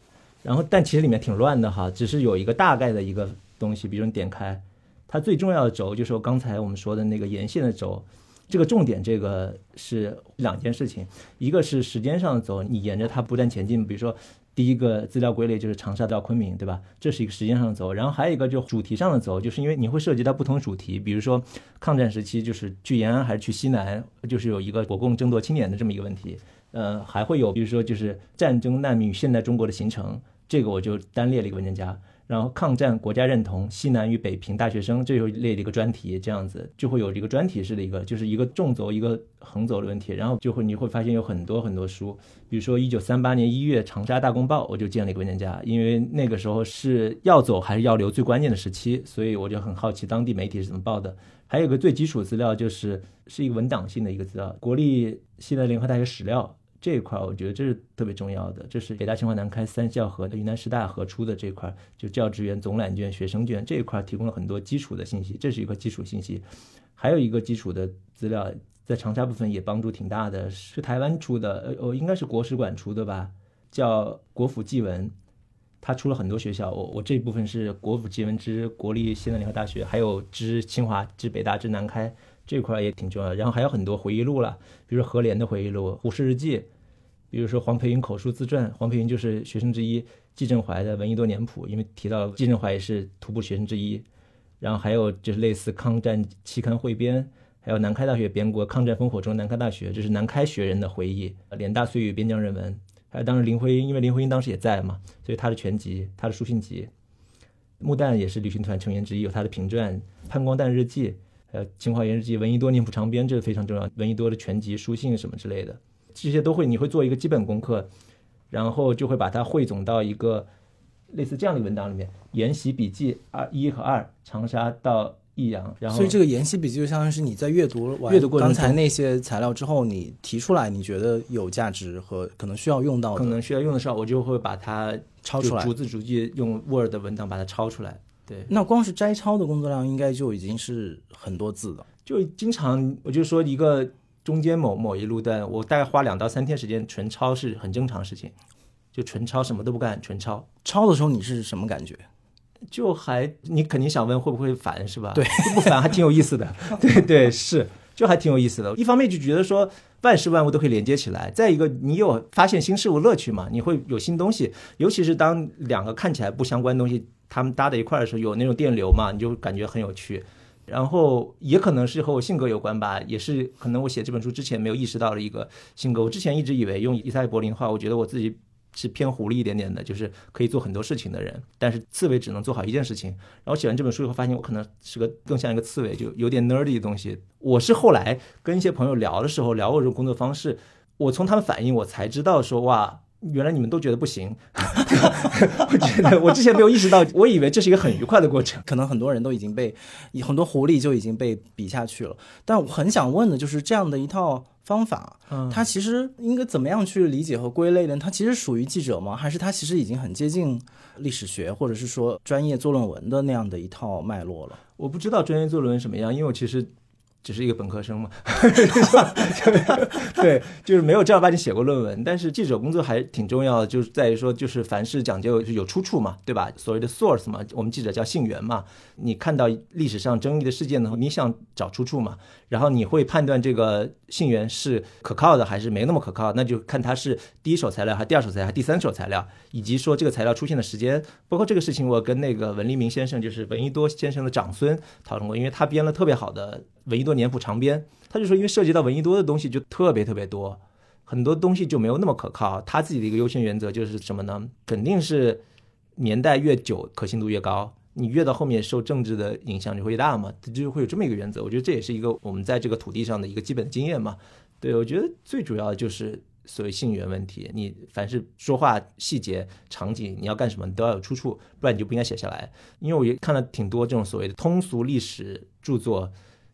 Speaker 1: 然后但其实里面挺乱的哈，只是有一个大概的一个东西，比如你点开，它最重要的轴就是我刚才我们说的那个沿线的轴。这个重点，这个是两件事情，一个是时间上走，你沿着它不断前进。比如说，第一个资料归类就是长沙到昆明，对吧？这是一个时间上走。然后还有一个就主题上的走，就是因为你会涉及到不同主题，比如说抗战时期就是去延安还是去西南，就是有一个国共争夺青年的这么一个问题。呃，还会有比如说就是战争难民与现代中国的形成，这个我就单列了一个文件夹。然后抗战国家认同西南与北平大学生，这又列了一个专题，这样子就会有一个专题式的一个，就是一个纵轴一个横轴的问题。然后就会你会发现有很多很多书，比如说一九三八年一月长沙大公报，我就建了一个文件夹，因为那个时候是要走还是要留最关键的时期，所以我就很好奇当地媒体是怎么报的。还有个最基础资料就是是一个文档性的一个资料，国立西南联合大学史料。这一块我觉得这是特别重要的，这是北大、清华、南开三校和云南师大合出的这块，就教职员总览卷、学生卷这一块提供了很多基础的信息，这是一个基础信息。还有一个基础的资料，在长沙部分也帮助挺大的，是台湾出的，呃，应该是国史馆出的吧，叫国府纪文，它出了很多学校，我我这部分是国府纪文之国立西南联合大学，还有之清华、之北大、之南开。这块也挺重要，然后还有很多回忆录了，比如说何莲的回忆录、胡适日记，比如说黄培云口述自传，黄培云就是学生之一，季振怀的《文艺多年谱》，因为提到季振怀也是徒步学生之一，然后还有就是类似抗战期刊汇编，还有南开大学编过《抗战烽火中南开大学》，这是南开学人的回忆，联大岁月边疆人文，还有当时林徽因，因为林徽因当时也在嘛，所以他的全集、他的书信集，穆旦也是旅行团成员之一，有他的评传，潘光旦日记。呃，清华日记、闻一多念谱长编，这个非常重要。闻一多的全集、书信什么之类的，这些都会，你会做一个基本功课，然后就会把它汇总到一个类似这样的文档里面。研习笔记二一和二，长沙到益阳。然后，
Speaker 2: 所以这个研习笔记就相当于是你在阅读完
Speaker 1: 阅读过
Speaker 2: 刚才那些材料之后，你提出来你觉得有价值和可能需要用到，
Speaker 1: 可能需要用的时候，我就会把它
Speaker 2: 抄出来，
Speaker 1: 逐字逐句用 Word 文档把它抄出来。对，
Speaker 2: 那光是摘抄的工作量应该就已经是很多字了。
Speaker 1: 就经常，我就说一个中间某某一路段，我大概花两到三天时间纯抄是很正常事情。就纯抄，什么都不干，纯抄。
Speaker 2: 抄的时候你是什么感觉？
Speaker 1: 就还你肯定想问会不会烦是吧？
Speaker 2: 对，
Speaker 1: 不烦，还挺有意思的。对对是，就还挺有意思的。一方面就觉得说万事万物都可以连接起来，再一个你有发现新事物乐趣嘛？你会有新东西，尤其是当两个看起来不相关的东西。他们搭在一块的时候有那种电流嘛，你就感觉很有趣，然后也可能是和我性格有关吧，也是可能我写这本书之前没有意识到的一个性格。我之前一直以为用伊塞柏林的话，我觉得我自己是偏狐狸一点点的，就是可以做很多事情的人，但是刺猬只能做好一件事情。然后写完这本书以后，发现我可能是个更像一个刺猬，就有点 nerdy 的东西。我是后来跟一些朋友聊的时候，聊我这种工作方式，我从他们反应我才知道说哇。原来你们都觉得不行，我觉得我之前没有意识到，我以为这是一个很愉快的过程。
Speaker 2: 可能很多人都已经被很多狐狸就已经被比下去了。但我很想问的就是这样的一套方法，它其实应该怎么样去理解和归类呢？它其实属于记者吗？还是它其实已经很接近历史学，或者是说专业做论文的那样的一套脉络了？
Speaker 1: 我不知道专业做论文什么样，因为我其实。只是一个本科生嘛，对，就是没有正儿八经写过论文。但是记者工作还挺重要的，就是在于说，就是凡事讲究有出处嘛，对吧？所谓的 source 嘛，我们记者叫信源嘛。你看到历史上争议的事件呢，你想找出处嘛？然后你会判断这个信源是可靠的还是没那么可靠，那就看它是第一手材料还是第二手材料还是第三手材料，以及说这个材料出现的时间。包括这个事情，我跟那个文黎明先生，就是闻一多先生的长孙讨论过，因为他编了特别好的。闻一多年谱长编，他就说，因为涉及到闻一多的东西就特别特别多，很多东西就没有那么可靠。他自己的一个优先原则就是什么呢？肯定是年代越久，可信度越高。你越到后面受政治的影响就会越大嘛，他就会有这么一个原则。我觉得这也是一个我们在这个土地上的一个基本经验嘛。对，我觉得最主要的就是所谓信源问题。你凡是说话细节、场景，你要干什么，你都要有出处，不然你就不应该写下来。因为我也看了挺多这种所谓的通俗历史著作。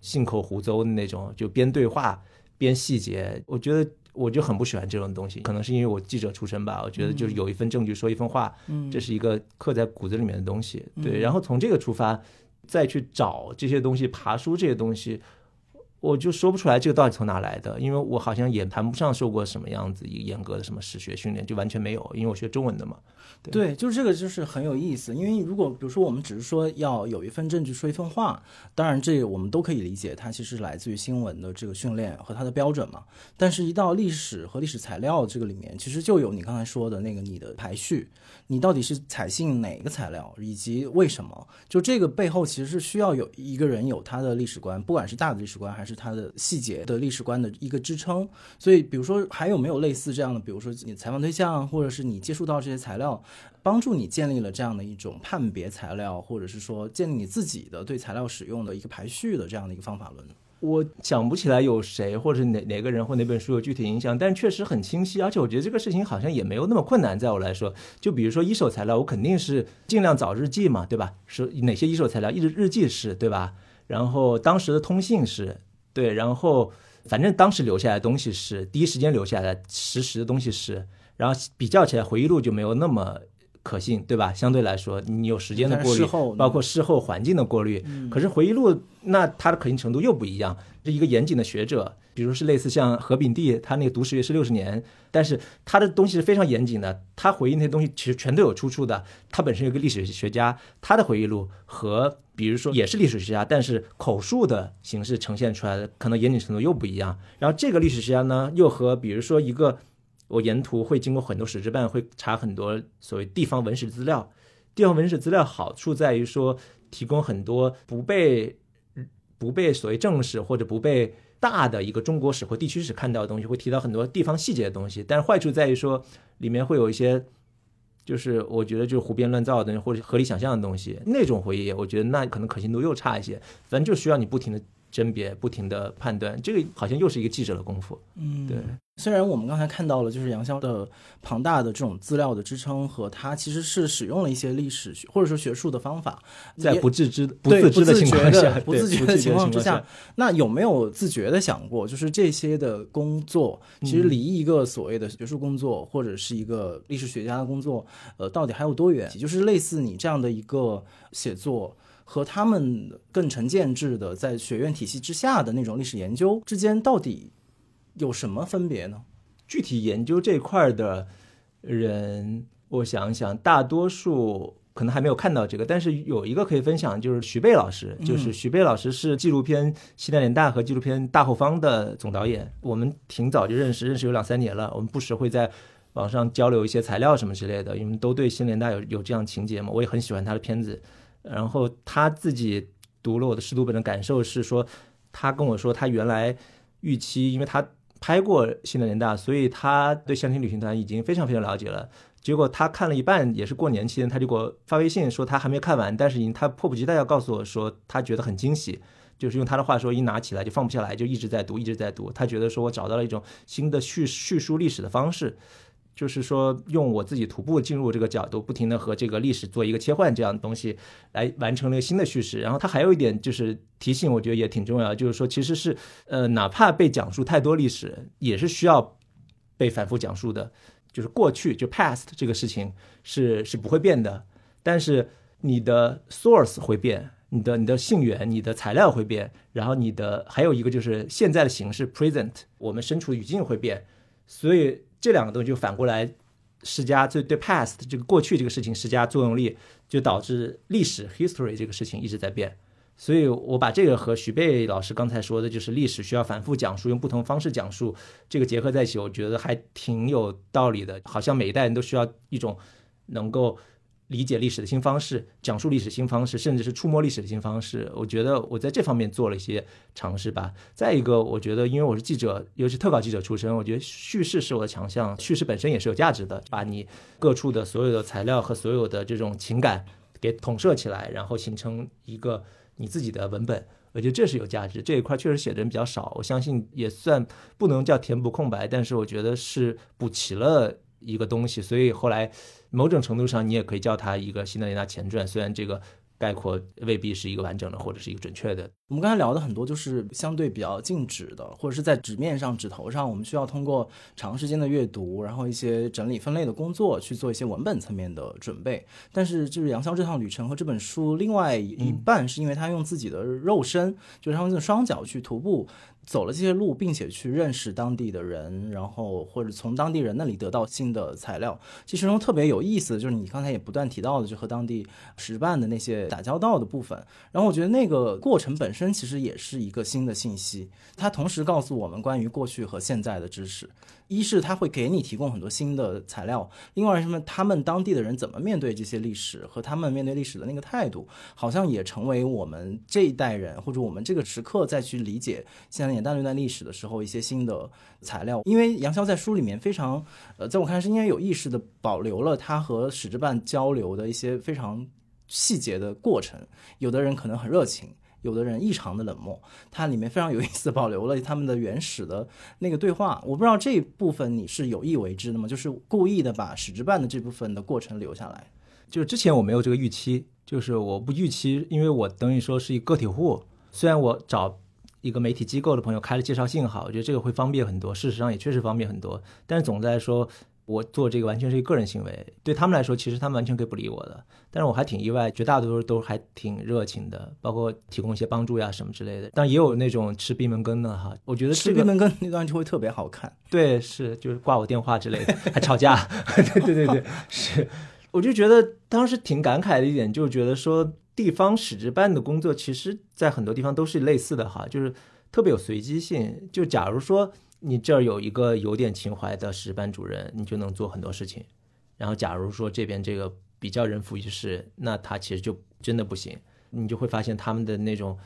Speaker 1: 信口胡诌的那种，就边对话、边细节，我觉得我就很不喜欢这种东西。可能是因为我记者出身吧，我觉得就是有一份证据说一份话，嗯，这是一个刻在骨子里面的东西。对，然后从这个出发，再去找这些东西、爬书这些东西。我就说不出来这个到底从哪来的，因为我好像也谈不上受过什么样子一个严格的什么史学训练，就完全没有，因为我学中文的嘛。
Speaker 2: 对，就是这个就是很有意思，因为如果比如说我们只是说要有一份证据说一份话，当然这我们都可以理解，它其实来自于新闻的这个训练和它的标准嘛。但是，一到历史和历史材料这个里面，其实就有你刚才说的那个你的排序。你到底是采信哪个材料，以及为什么？就这个背后其实是需要有一个人有他的历史观，不管是大的历史观还是他的细节的历史观的一个支撑。所以，比如说还有没有类似这样的？比如说你采访对象，或者是你接触到这些材料，帮助你建立了这样的一种判别材料，或者是说建立你自己的对材料使用的一个排序的这样的一个方法论。
Speaker 1: 我想不起来有谁或者哪哪个人或哪本书有具体影响，但确实很清晰，而且我觉得这个事情好像也没有那么困难。在我来说，就比如说一手材料，我肯定是尽量找日记嘛，对吧？是哪些一手材料？一直日记是，对吧？然后当时的通信是，对，然后反正当时留下来的东西是第一时间留下来的实时的东西是，然后比较起来回忆录就没有那么。可信对吧？相对来说，你有时间的过滤，包括事后环境的过滤。可是回忆录，那它的可信程度又不一样。是一个严谨的学者，比如是类似像何炳棣，他那个读史阅是六十年，但是他的东西是非常严谨的。他回忆那些东西其实全都有出处的。他本身有个历史学家，他的回忆录和比如说也是历史学家，但是口述的形式呈现出来的，可能严谨程度又不一样。然后这个历史学家呢，又和比如说一个。我沿途会经过很多史志办，会查很多所谓地方文史资料。地方文史资料好处在于说，提供很多不被不被所谓正史或者不被大的一个中国史或地区史看到的东西，会提到很多地方细节的东西。但是坏处在于说，里面会有一些，就是我觉得就是胡编乱造的东西，或者合理想象的东西。那种回忆，我觉得那可能可信度又差一些。反正就需要你不停的甄别，不停的判断。这个好像又是一个记者的功夫。
Speaker 2: 嗯，
Speaker 1: 对。
Speaker 2: 虽然我们刚才看到了，就是杨潇的庞大的这种资料的支撑和他其实是使用了一些历史学或者说学术的方法，
Speaker 1: 在不自知、
Speaker 2: 不
Speaker 1: 自知的情况下，
Speaker 2: 不自觉的
Speaker 1: 情
Speaker 2: 况之下，那有没有自觉的想过，就是这些的工作其实离一个所谓的学术工作或者是一个历史学家的工作，呃，到底还有多远？就是类似你这样的一个写作和他们更成建制的在学院体系之下的那种历史研究之间，到底？有什么分别呢？
Speaker 1: 具体研究这块的人，我想想，大多数可能还没有看到这个，但是有一个可以分享，就是徐贝老师，就是徐贝老师是纪录片《西南联大》和纪录片《大后方》的总导演，我们挺早就认识，认识有两三年了，我们不时会在网上交流一些材料什么之类的，因为都对新联大有有这样情节嘛，我也很喜欢他的片子，然后他自己读了我的试读本的感受是说，他跟我说他原来预期，因为他。拍过《新的联大》，所以他对相亲旅行团已经非常非常了解了。结果他看了一半，也是过年期间，他就给我发微信说他还没看完，但是已经他迫不及待要告诉我说他觉得很惊喜，就是用他的话说，一拿起来就放不下来，就一直在读，一直在读。他觉得说我找到了一种新的叙叙述历史的方式，就是说用我自己徒步进入这个角度，不停的和这个历史做一个切换，这样的东西来完成了一个新的叙事。然后它还有一点就是提醒，我觉得也挺重要，就是说其实是呃，哪怕被讲述太多历史，也是需要被反复讲述的。就是过去就 past 这个事情是是不会变的，但是你的 source 会变，你的你的信源、你的材料会变，然后你的还有一个就是现在的形式 present，我们身处语境会变，所以这两个东西就反过来施加对对 past 这个过去这个事情施加作用力，就导致历史 history 这个事情一直在变。所以，我把这个和徐贝老师刚才说的，就是历史需要反复讲述，用不同方式讲述，这个结合在一起，我觉得还挺有道理的。好像每一代人都需要一种能够理解历史的新方式，讲述历史新方式，甚至是触摸历史的新方式。我觉得我在这方面做了一些尝试吧。再一个，我觉得因为我是记者，尤其特稿记者出身，我觉得叙事是我的强项，叙事本身也是有价值的，把你各处的所有的材料和所有的这种情感给统摄起来，然后形成一个。你自己的文本，我觉得这是有价值。这一块确实写的人比较少，我相信也算不能叫填补空白，但是我觉得是补齐了一个东西。所以后来某种程度上，你也可以叫它一个新的列娜前传。虽然这个。概括未必是一个完整的或者是一个准确的。
Speaker 2: 我们刚才聊的很多就是相对比较静止的，或者是在纸面上、纸头上，我们需要通过长时间的阅读，然后一些整理分类的工作去做一些文本层面的准备。但是就是杨潇这趟旅程和这本书，另外一半是因为他用自己的肉身，就是他用双脚去徒步。走了这些路，并且去认识当地的人，然后或者从当地人那里得到新的材料。其实中特别有意思的就是你刚才也不断提到的，就和当地实办的那些打交道的部分。然后我觉得那个过程本身其实也是一个新的信息，它同时告诉我们关于过去和现在的知识。一是它会给你提供很多新的材料，另外什么他们当地的人怎么面对这些历史和他们面对历史的那个态度，好像也成为我们这一代人或者我们这个时刻再去理解现在年代那段历史的时候一些新的材料。因为杨潇在书里面非常，呃，在我看来是应该有意识的保留了他和史志办交流的一些非常细节的过程。有的人可能很热情。有的人异常的冷漠，它里面非常有意思，保留了他们的原始的那个对话。我不知道这一部分你是有意为之的吗？就是故意的把史之办的这部分的过程留下来。
Speaker 1: 就是之前我没有这个预期，就是我不预期，因为我等于说是一个体户。虽然我找一个媒体机构的朋友开了介绍信好，我觉得这个会方便很多，事实上也确实方便很多。但是总的来说。我做这个完全是一个个人行为，对他们来说，其实他们完全可以不理我的。但是我还挺意外，绝大多数都还挺热情的，包括提供一些帮助呀什么之类的。但也有那种吃闭门羹的哈，我觉得
Speaker 2: 吃闭门羹那段就会特别好看。
Speaker 1: 对，是就是挂我电话之类的，还吵架。对对对对，是。我就觉得当时挺感慨的一点，就是觉得说地方使职办的工作，其实在很多地方都是类似的哈，就是特别有随机性。就假如说。你这儿有一个有点情怀的史班主任，你就能做很多事情。然后，假如说这边这个比较人浮于事，那他其实就真的不行。你就会发现他们的那种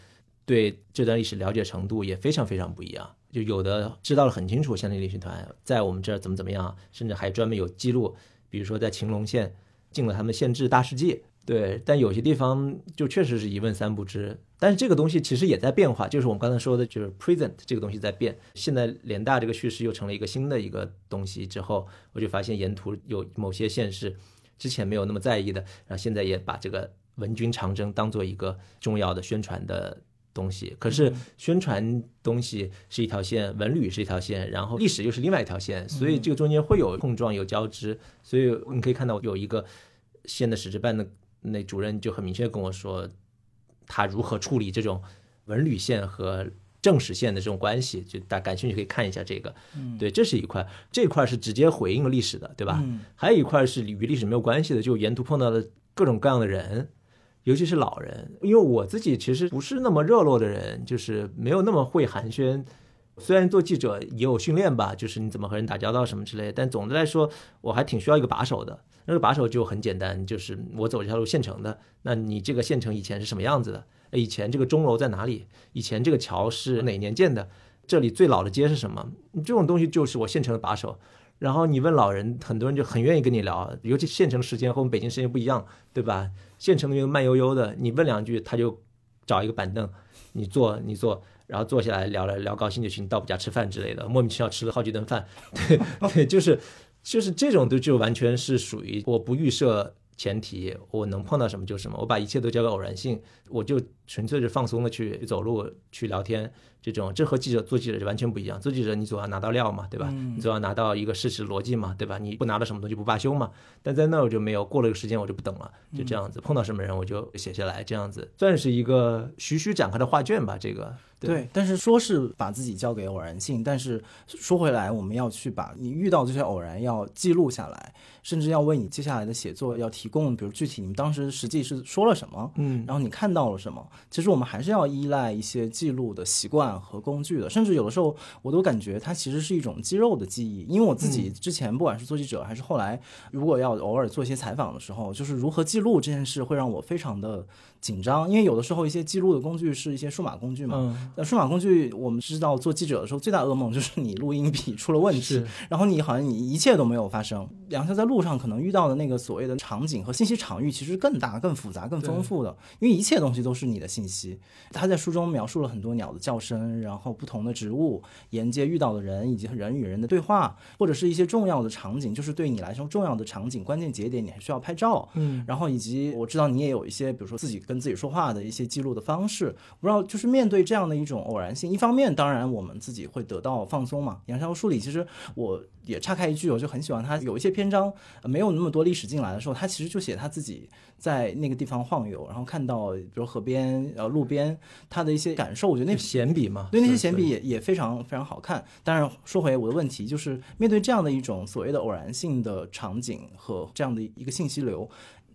Speaker 1: 对这段历史了解程度也非常非常不一样。就有的知道了很清楚，像那旅行团在我们这儿怎么怎么样，甚至还专门有记录，比如说在晴隆县进了他们县志大世界。对，但有些地方就确实是一问三不知。但是这个东西其实也在变化，就是我们刚才说的，就是 present 这个东西在变。现在联大这个叙事又成了一个新的一个东西之后，我就发现沿途有某些县市之前没有那么在意的，然后现在也把这个文军长征当做一个重要的宣传的东西。可是宣传东西是一条线，文旅是一条线，然后历史又是另外一条线，所以这个中间会有碰撞、有交织。所以你可以看到有一个县的史志办的。那主任就很明确跟我说，他如何处理这种文旅线和正史线的这种关系，就大家感兴趣可以看一下这个。嗯，对，这是一块，这块是直接回应历史的，对吧？嗯，还有一块是与历史没有关系的，就沿途碰到的各种各样的人，尤其是老人。因为我自己其实不是那么热络的人，就是没有那么会寒暄。虽然做记者也有训练吧，就是你怎么和人打交道什么之类，但总的来说，我还挺需要一个把手的。那个把手就很简单，就是我走这条路县城的，那你这个县城以前是什么样子的？以前这个钟楼在哪里？以前这个桥是哪年建的？这里最老的街是什么？这种东西就是我县城的把手。然后你问老人，很多人就很愿意跟你聊，尤其县城时间和我们北京时间不一样，对吧？县城那边慢悠悠的，你问两句，他就找一个板凳，你坐，你坐，然后坐下来聊了聊高兴就行，到我们家吃饭之类的，莫名其妙吃了好几顿饭，对对，就是就是这种都就完全是属于我不预设前提，我能碰到什么就什么，我把一切都交给偶然性，我就纯粹是放松的去走路去聊天。这种这和记者做记者就完全不一样，做记者你总要拿到料嘛，对吧？你总要拿到一个事实逻辑嘛，对吧？你不拿到什么东西不罢休嘛。但在那我就没有，过了个时间我就不等了，就这样子，碰到什么人我就写下来，这样子算是一个徐徐展开的画卷吧。这个
Speaker 2: 对，但是说是把自己交给偶然性，但是说回来，我们要去把你遇到这些偶然要记录下来，甚至要为你接下来的写作要提供，比如具体你们当时实际是说了什么，
Speaker 1: 嗯，
Speaker 2: 然后你看到了什么。其实我们还是要依赖一些记录的习惯。和工具的，甚至有的时候我都感觉它其实是一种肌肉的记忆。因为我自己之前不管是做记者，还是后来如果要偶尔做一些采访的时候，就是如何记录这件事会让我非常的紧张。因为有的时候一些记录的工具是一些数码工具嘛，那数码工具我们知道做记者的时候最大噩梦就是你录音笔出了问题，然后你好像你一切都没有发生。杨潇在路上可能遇到的那个所谓的场景和信息场域其实更大、更复杂、更丰富的，因为一切东西都是你的信息。他在书中描述了很多鸟的叫声。然后不同的植物沿街遇到的人，以及人与人的对话，或者是一些重要的场景，就是对你来说重要的场景、关键节点，你还需要拍照。
Speaker 1: 嗯，
Speaker 2: 然后以及我知道你也有一些，比如说自己跟自己说话的一些记录的方式。不知道就是面对这样的一种偶然性，一方面当然我们自己会得到放松嘛。杨潇书里其实我也岔开一句，我就很喜欢他有一些篇章没有那么多历史进来的时候，他其实就写他自己在那个地方晃悠，然后看到比如河边呃路边他的一些感受。我觉得那
Speaker 1: 闲笔嘛。
Speaker 2: 对那些闲笔也也非常非常好看。当然，说回我的问题，就是面对这样的一种所谓的偶然性的场景和这样的一个信息流，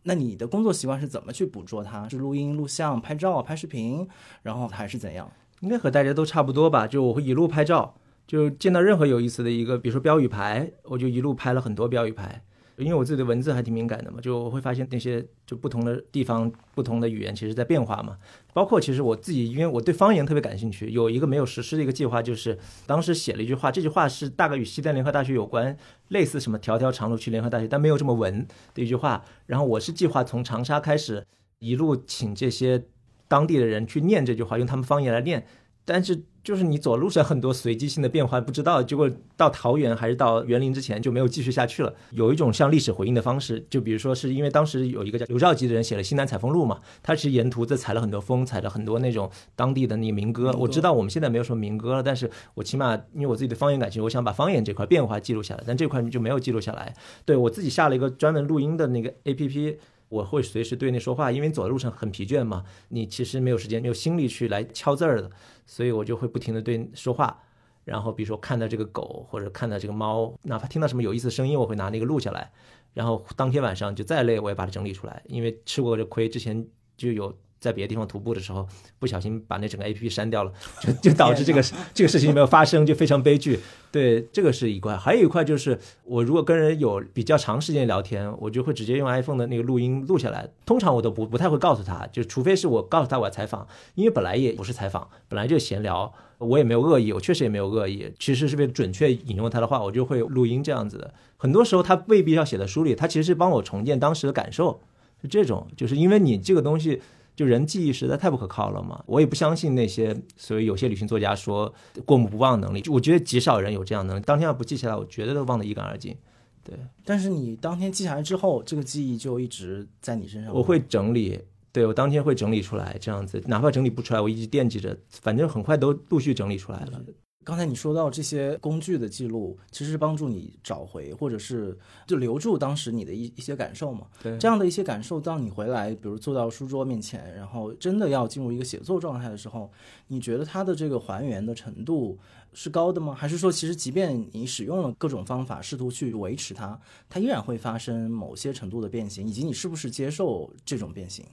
Speaker 2: 那你的工作习惯是怎么去捕捉它？是录音、录像、拍照、拍视频，然后还是怎样？
Speaker 1: 应该和大家都差不多吧。就我会一路拍照，就见到任何有意思的一个，比如说标语牌，我就一路拍了很多标语牌。因为我自己的文字还挺敏感的嘛，就我会发现那些就不同的地方、不同的语言其实在变化嘛。包括其实我自己，因为我对方言特别感兴趣，有一个没有实施的一个计划，就是当时写了一句话，这句话是大概与西单联合大学有关，类似什么“条条长路去联合大学”，但没有这么文的一句话。然后我是计划从长沙开始，一路请这些当地的人去念这句话，用他们方言来念，但是。就是你走路上很多随机性的变化，不知道结果到桃园还是到园林之前就没有继续下去了。有一种像历史回应的方式，就比如说是因为当时有一个叫刘兆吉的人写了《西南采风录》嘛，他其实沿途在采了很多风，采了很多那种当地的那个民歌。我知道我们现在没有什么民歌了，但是我起码因为我自己的方言感兴趣，我想把方言这块变化记录下来，但这块就没有记录下来。对我自己下了一个专门录音的那个 A P P。我会随时对那说话，因为走的路上很疲倦嘛，你其实没有时间、没有心力去来敲字儿的，所以我就会不停的对说话。然后比如说看到这个狗或者看到这个猫，哪怕听到什么有意思的声音，我会拿那个录下来。然后当天晚上就再累，我也把它整理出来，因为吃过这亏，之前就有。在别的地方徒步的时候，不小心把那整个 A P P 删掉了，就 就导致这个这个事情没有发生，就非常悲剧。对，这个是一块，还有一块就是我如果跟人有比较长时间聊天，我就会直接用 iPhone 的那个录音录下来。通常我都不不太会告诉他，就除非是我告诉他我要采访，因为本来也不是采访，本来就闲聊，我也没有恶意，我确实也没有恶意，其实是为了准确引用他的话，我就会录音这样子的。很多时候他未必要写在书里，他其实是帮我重建当时的感受，是这种，就是因为你这个东西。就人记忆实在太不可靠了嘛，我也不相信那些所谓有些旅行作家说过目不忘能力，就我觉得极少人有这样能力。当天要不记下来，我绝对都忘得一干二净。对，
Speaker 2: 但是你当天记下来之后，这个记忆就一直在你身上。
Speaker 1: 我会整理，对我当天会整理出来，这样子，哪怕整理不出来，我一直惦记着，反正很快都陆续整理出来了。
Speaker 2: 刚才你说到这些工具的记录，其实是帮助你找回，或者是就留住当时你的一一些感受嘛。
Speaker 1: 对，
Speaker 2: 这样的一些感受，当你回来，比如坐到书桌面前，然后真的要进入一个写作状态的时候，你觉得它的这个还原的程度是高的吗？还是说，其实即便你使用了各种方法，试图去维持它，它依然会发生某些程度的变形？以及你是不是接受这种变形？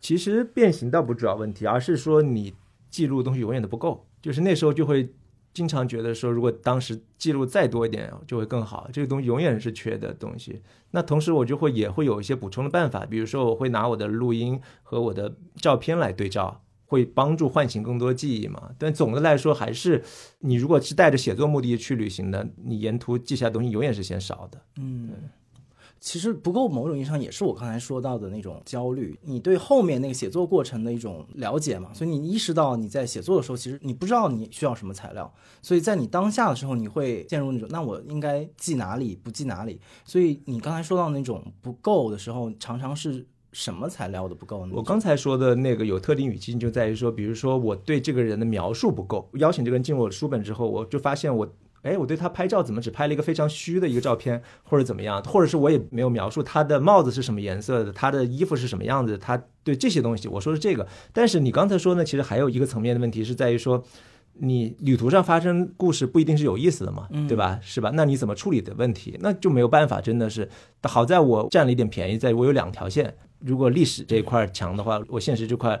Speaker 1: 其实变形倒不主要问题，而是说你记录的东西永远都不够，就是那时候就会。经常觉得说，如果当时记录再多一点，就会更好。这个东西永远是缺的东西。那同时，我就会也会有一些补充的办法，比如说，我会拿我的录音和我的照片来对照，会帮助唤醒更多记忆嘛。但总的来说，还是你如果是带着写作目的去旅行的，你沿途记下的东西永远是嫌少的。
Speaker 2: 嗯，其实不够，某种意义上也是我刚才说到的那种焦虑。你对后面那个写作过程的一种了解嘛，所以你意识到你在写作的时候，其实你不知道你需要什么材料，所以在你当下的时候，你会陷入那种那我应该记哪里，不记哪里。所以你刚才说到那种不够的时候，常常是。什么材料的不够呢？
Speaker 1: 我刚才说的那个有特定语境，就在于说，比如说我对这个人的描述不够。邀请这个人进入我的书本之后，我就发现我，哎，我对他拍照怎么只拍了一个非常虚的一个照片，或者怎么样，或者是我也没有描述他的帽子是什么颜色的，他的衣服是什么样子，他对这些东西，我说是这个。但是你刚才说呢，其实还有一个层面的问题是在于说，你旅途上发生故事不一定是有意思的嘛，对吧？是吧？那你怎么处理的问题，那就没有办法，真的是。好在我占了一点便宜，在我有两条线。如果历史这一块强的话，我现实这块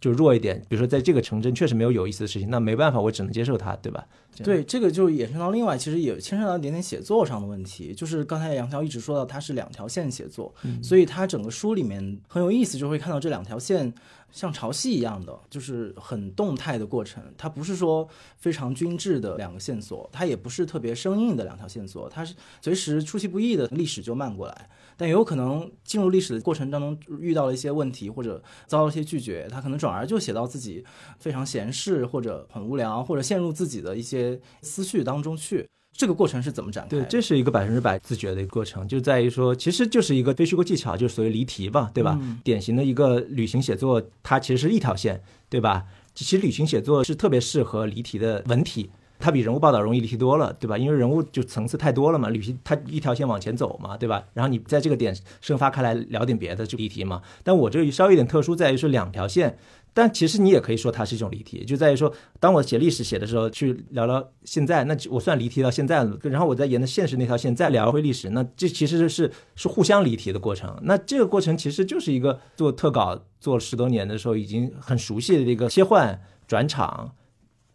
Speaker 1: 就弱一点。比如说，在这个城镇确实没有有意思的事情，那没办法，我只能接受它，对吧？
Speaker 2: 对，这个就衍生到另外，其实也牵涉到一点点写作上的问题。就是刚才杨桥一直说到，它是两条线写作，所以它整个书里面很有意思，就会看到这两条线像潮汐一样的，就是很动态的过程。它不是说非常均质的两个线索，它也不是特别生硬的两条线索，它是随时出其不意的历史就漫过来。但也有可能进入历史的过程当中遇到了一些问题，或者遭到一些拒绝，他可能转而就写到自己非常闲适，或者很无聊，或者陷入自己的一些思绪当中去。这个过程是怎么展开？
Speaker 1: 对，这是一个百分之百自觉的一个过程，就在于说，其实就是一个非虚构技巧，就是所谓离题吧，对吧？典型的一个旅行写作，它其实是一条线，对吧？其实旅行写作是特别适合离题的文体。它比人物报道容易离题多了，对吧？因为人物就层次太多了嘛，旅行它一条线往前走嘛，对吧？然后你在这个点生发开来聊点别的就离题嘛。但我这稍微有点特殊，在于是两条线，但其实你也可以说它是一种离题，就在于说，当我写历史写的时候去聊聊现在，那我算离题到现在了。然后我再沿着现实那条线再聊回历史，那这其实是是互相离题的过程。那这个过程其实就是一个做特稿做十多年的时候已经很熟悉的一个切换转场。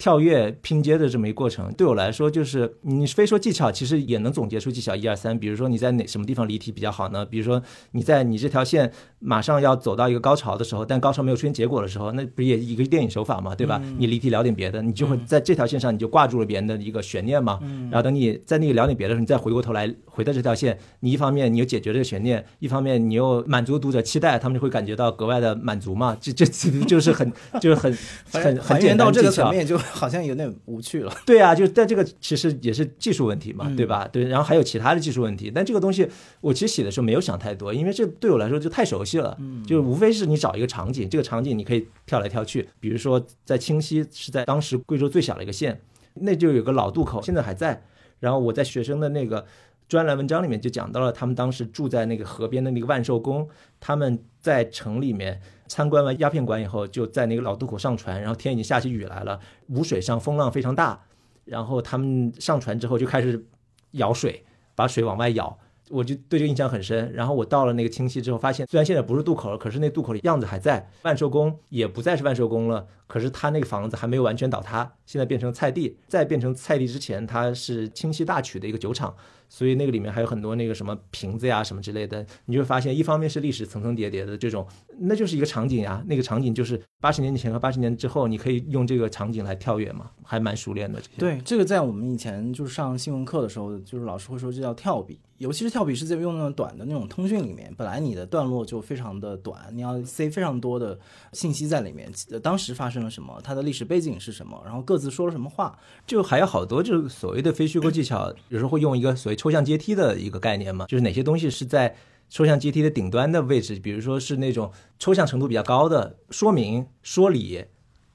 Speaker 1: 跳跃拼接的这么一个过程，对我来说就是你非说技巧，其实也能总结出技巧一二三。比如说你在哪什么地方离题比较好呢？比如说你在你这条线马上要走到一个高潮的时候，但高潮没有出现结果的时候，那不也一个电影手法嘛，对吧？你离题聊点别的，你就会在这条线上你就挂住了别人的一个悬念嘛。然后等你在那个聊点别的时候，你再回过头来回到这条线，你一方面你又解决这个悬念，一方面你又满足读者期待，他们就会感觉到格外的满足嘛。这这其实就是很就是很很很 简单
Speaker 2: 这个层面就。好像有点无趣了。
Speaker 1: 对啊，就但这个其实也是技术问题嘛，对吧？对，然后还有其他的技术问题。但这个东西我其实写的时候没有想太多，因为这对我来说就太熟悉了。嗯，就无非是你找一个场景，这个场景你可以跳来跳去。比如说在清溪是在当时贵州最小的一个县，那就有个老渡口，现在还在。然后我在学生的那个专栏文章里面就讲到了，他们当时住在那个河边的那个万寿宫，他们在城里面。参观完鸦片馆以后，就在那个老渡口上船，然后天已经下起雨来了，无水上风浪非常大，然后他们上船之后就开始舀水，把水往外舀。我就对这个印象很深。然后我到了那个清溪之后，发现虽然现在不是渡口了，可是那渡口的样子还在。万寿宫也不再是万寿宫了，可是他那个房子还没有完全倒塌，现在变成菜地。在变成菜地之前，它是清溪大曲的一个酒厂。所以那个里面还有很多那个什么瓶子呀什么之类的，你就会发现，一方面是历史层层叠叠的这种，那就是一个场景呀。那个场景就是八十年前和八十年之后，你可以用这个场景来跳跃嘛，还蛮熟练的。
Speaker 2: 对，这个在我们以前就是上新闻课的时候，就是老师会说这叫跳笔，尤其是跳笔是在用那种短的那种通讯里面，本来你的段落就非常的短，你要塞非常多的信息在里面，当时发生了什么，它的历史背景是什么，然后各自说了什么话，
Speaker 1: 就还有好多就是所谓的非虚构技巧，有时候会用一个所谓。抽象阶梯的一个概念嘛，就是哪些东西是在抽象阶梯的顶端的位置，比如说是那种抽象程度比较高的说明、说理、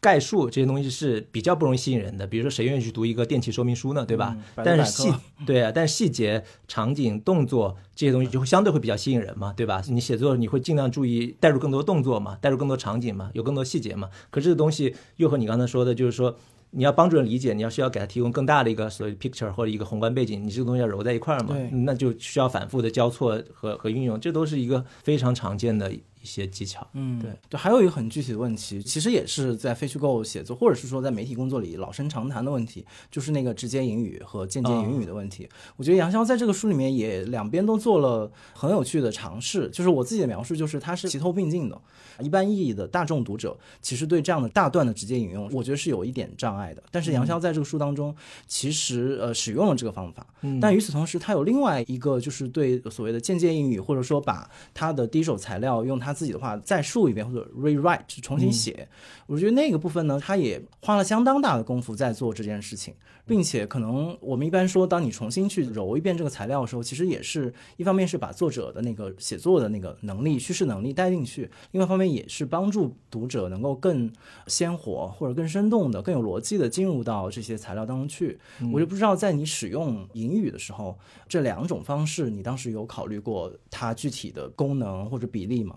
Speaker 1: 概述这些东西是比较不容易吸引人的。比如说谁愿意去读一个电器说明书呢，对吧？但是细对啊，但是细节、场景、动作这些东西就会相对会比较吸引人嘛，对吧？你写作你会尽量注意带入更多动作嘛，带入更多场景嘛，有更多细节嘛。可这个东西又和你刚才说的，就是说。你要帮助人理解，你要需要给他提供更大的一个所谓 picture 或者一个宏观背景，你这个东西要揉在一块儿嘛，那就需要反复的交错和和运用，这都是一个非常常见的一一些技巧。
Speaker 2: 嗯，
Speaker 1: 对
Speaker 2: 对，还有一个很具体的问题，其实也是在非虚构写作，或者是说在媒体工作里老生常谈的问题，就是那个直接引语和间接引语的问题。我觉得杨潇在这个书里面也两边都做了很有趣的尝试，就是我自己的描述就是它是齐头并进的。一般意义的大众读者其实对这样的大段的直接引用，我觉得是有一点障碍的。但是杨潇在这个书当中，其实呃使用了这个方法，但与此同时，他有另外一个就是对所谓的间接引语，或者说把他的第一手材料用他自己的话再述一遍或者 rewrite 重新写。我觉得那个部分呢，他也花了相当大的功夫在做这件事情，并且可能我们一般说，当你重新去揉一遍这个材料的时候，其实也是一方面是把作者的那个写作的那个能力、叙事能力带进去，另外一方面也是帮助读者能够更鲜活或者更生动的、更有逻辑的进入到这些材料当中去。我就不知道在你使用引语的时候，这两种方式，你当时有考虑过它具体的功能或者比例吗？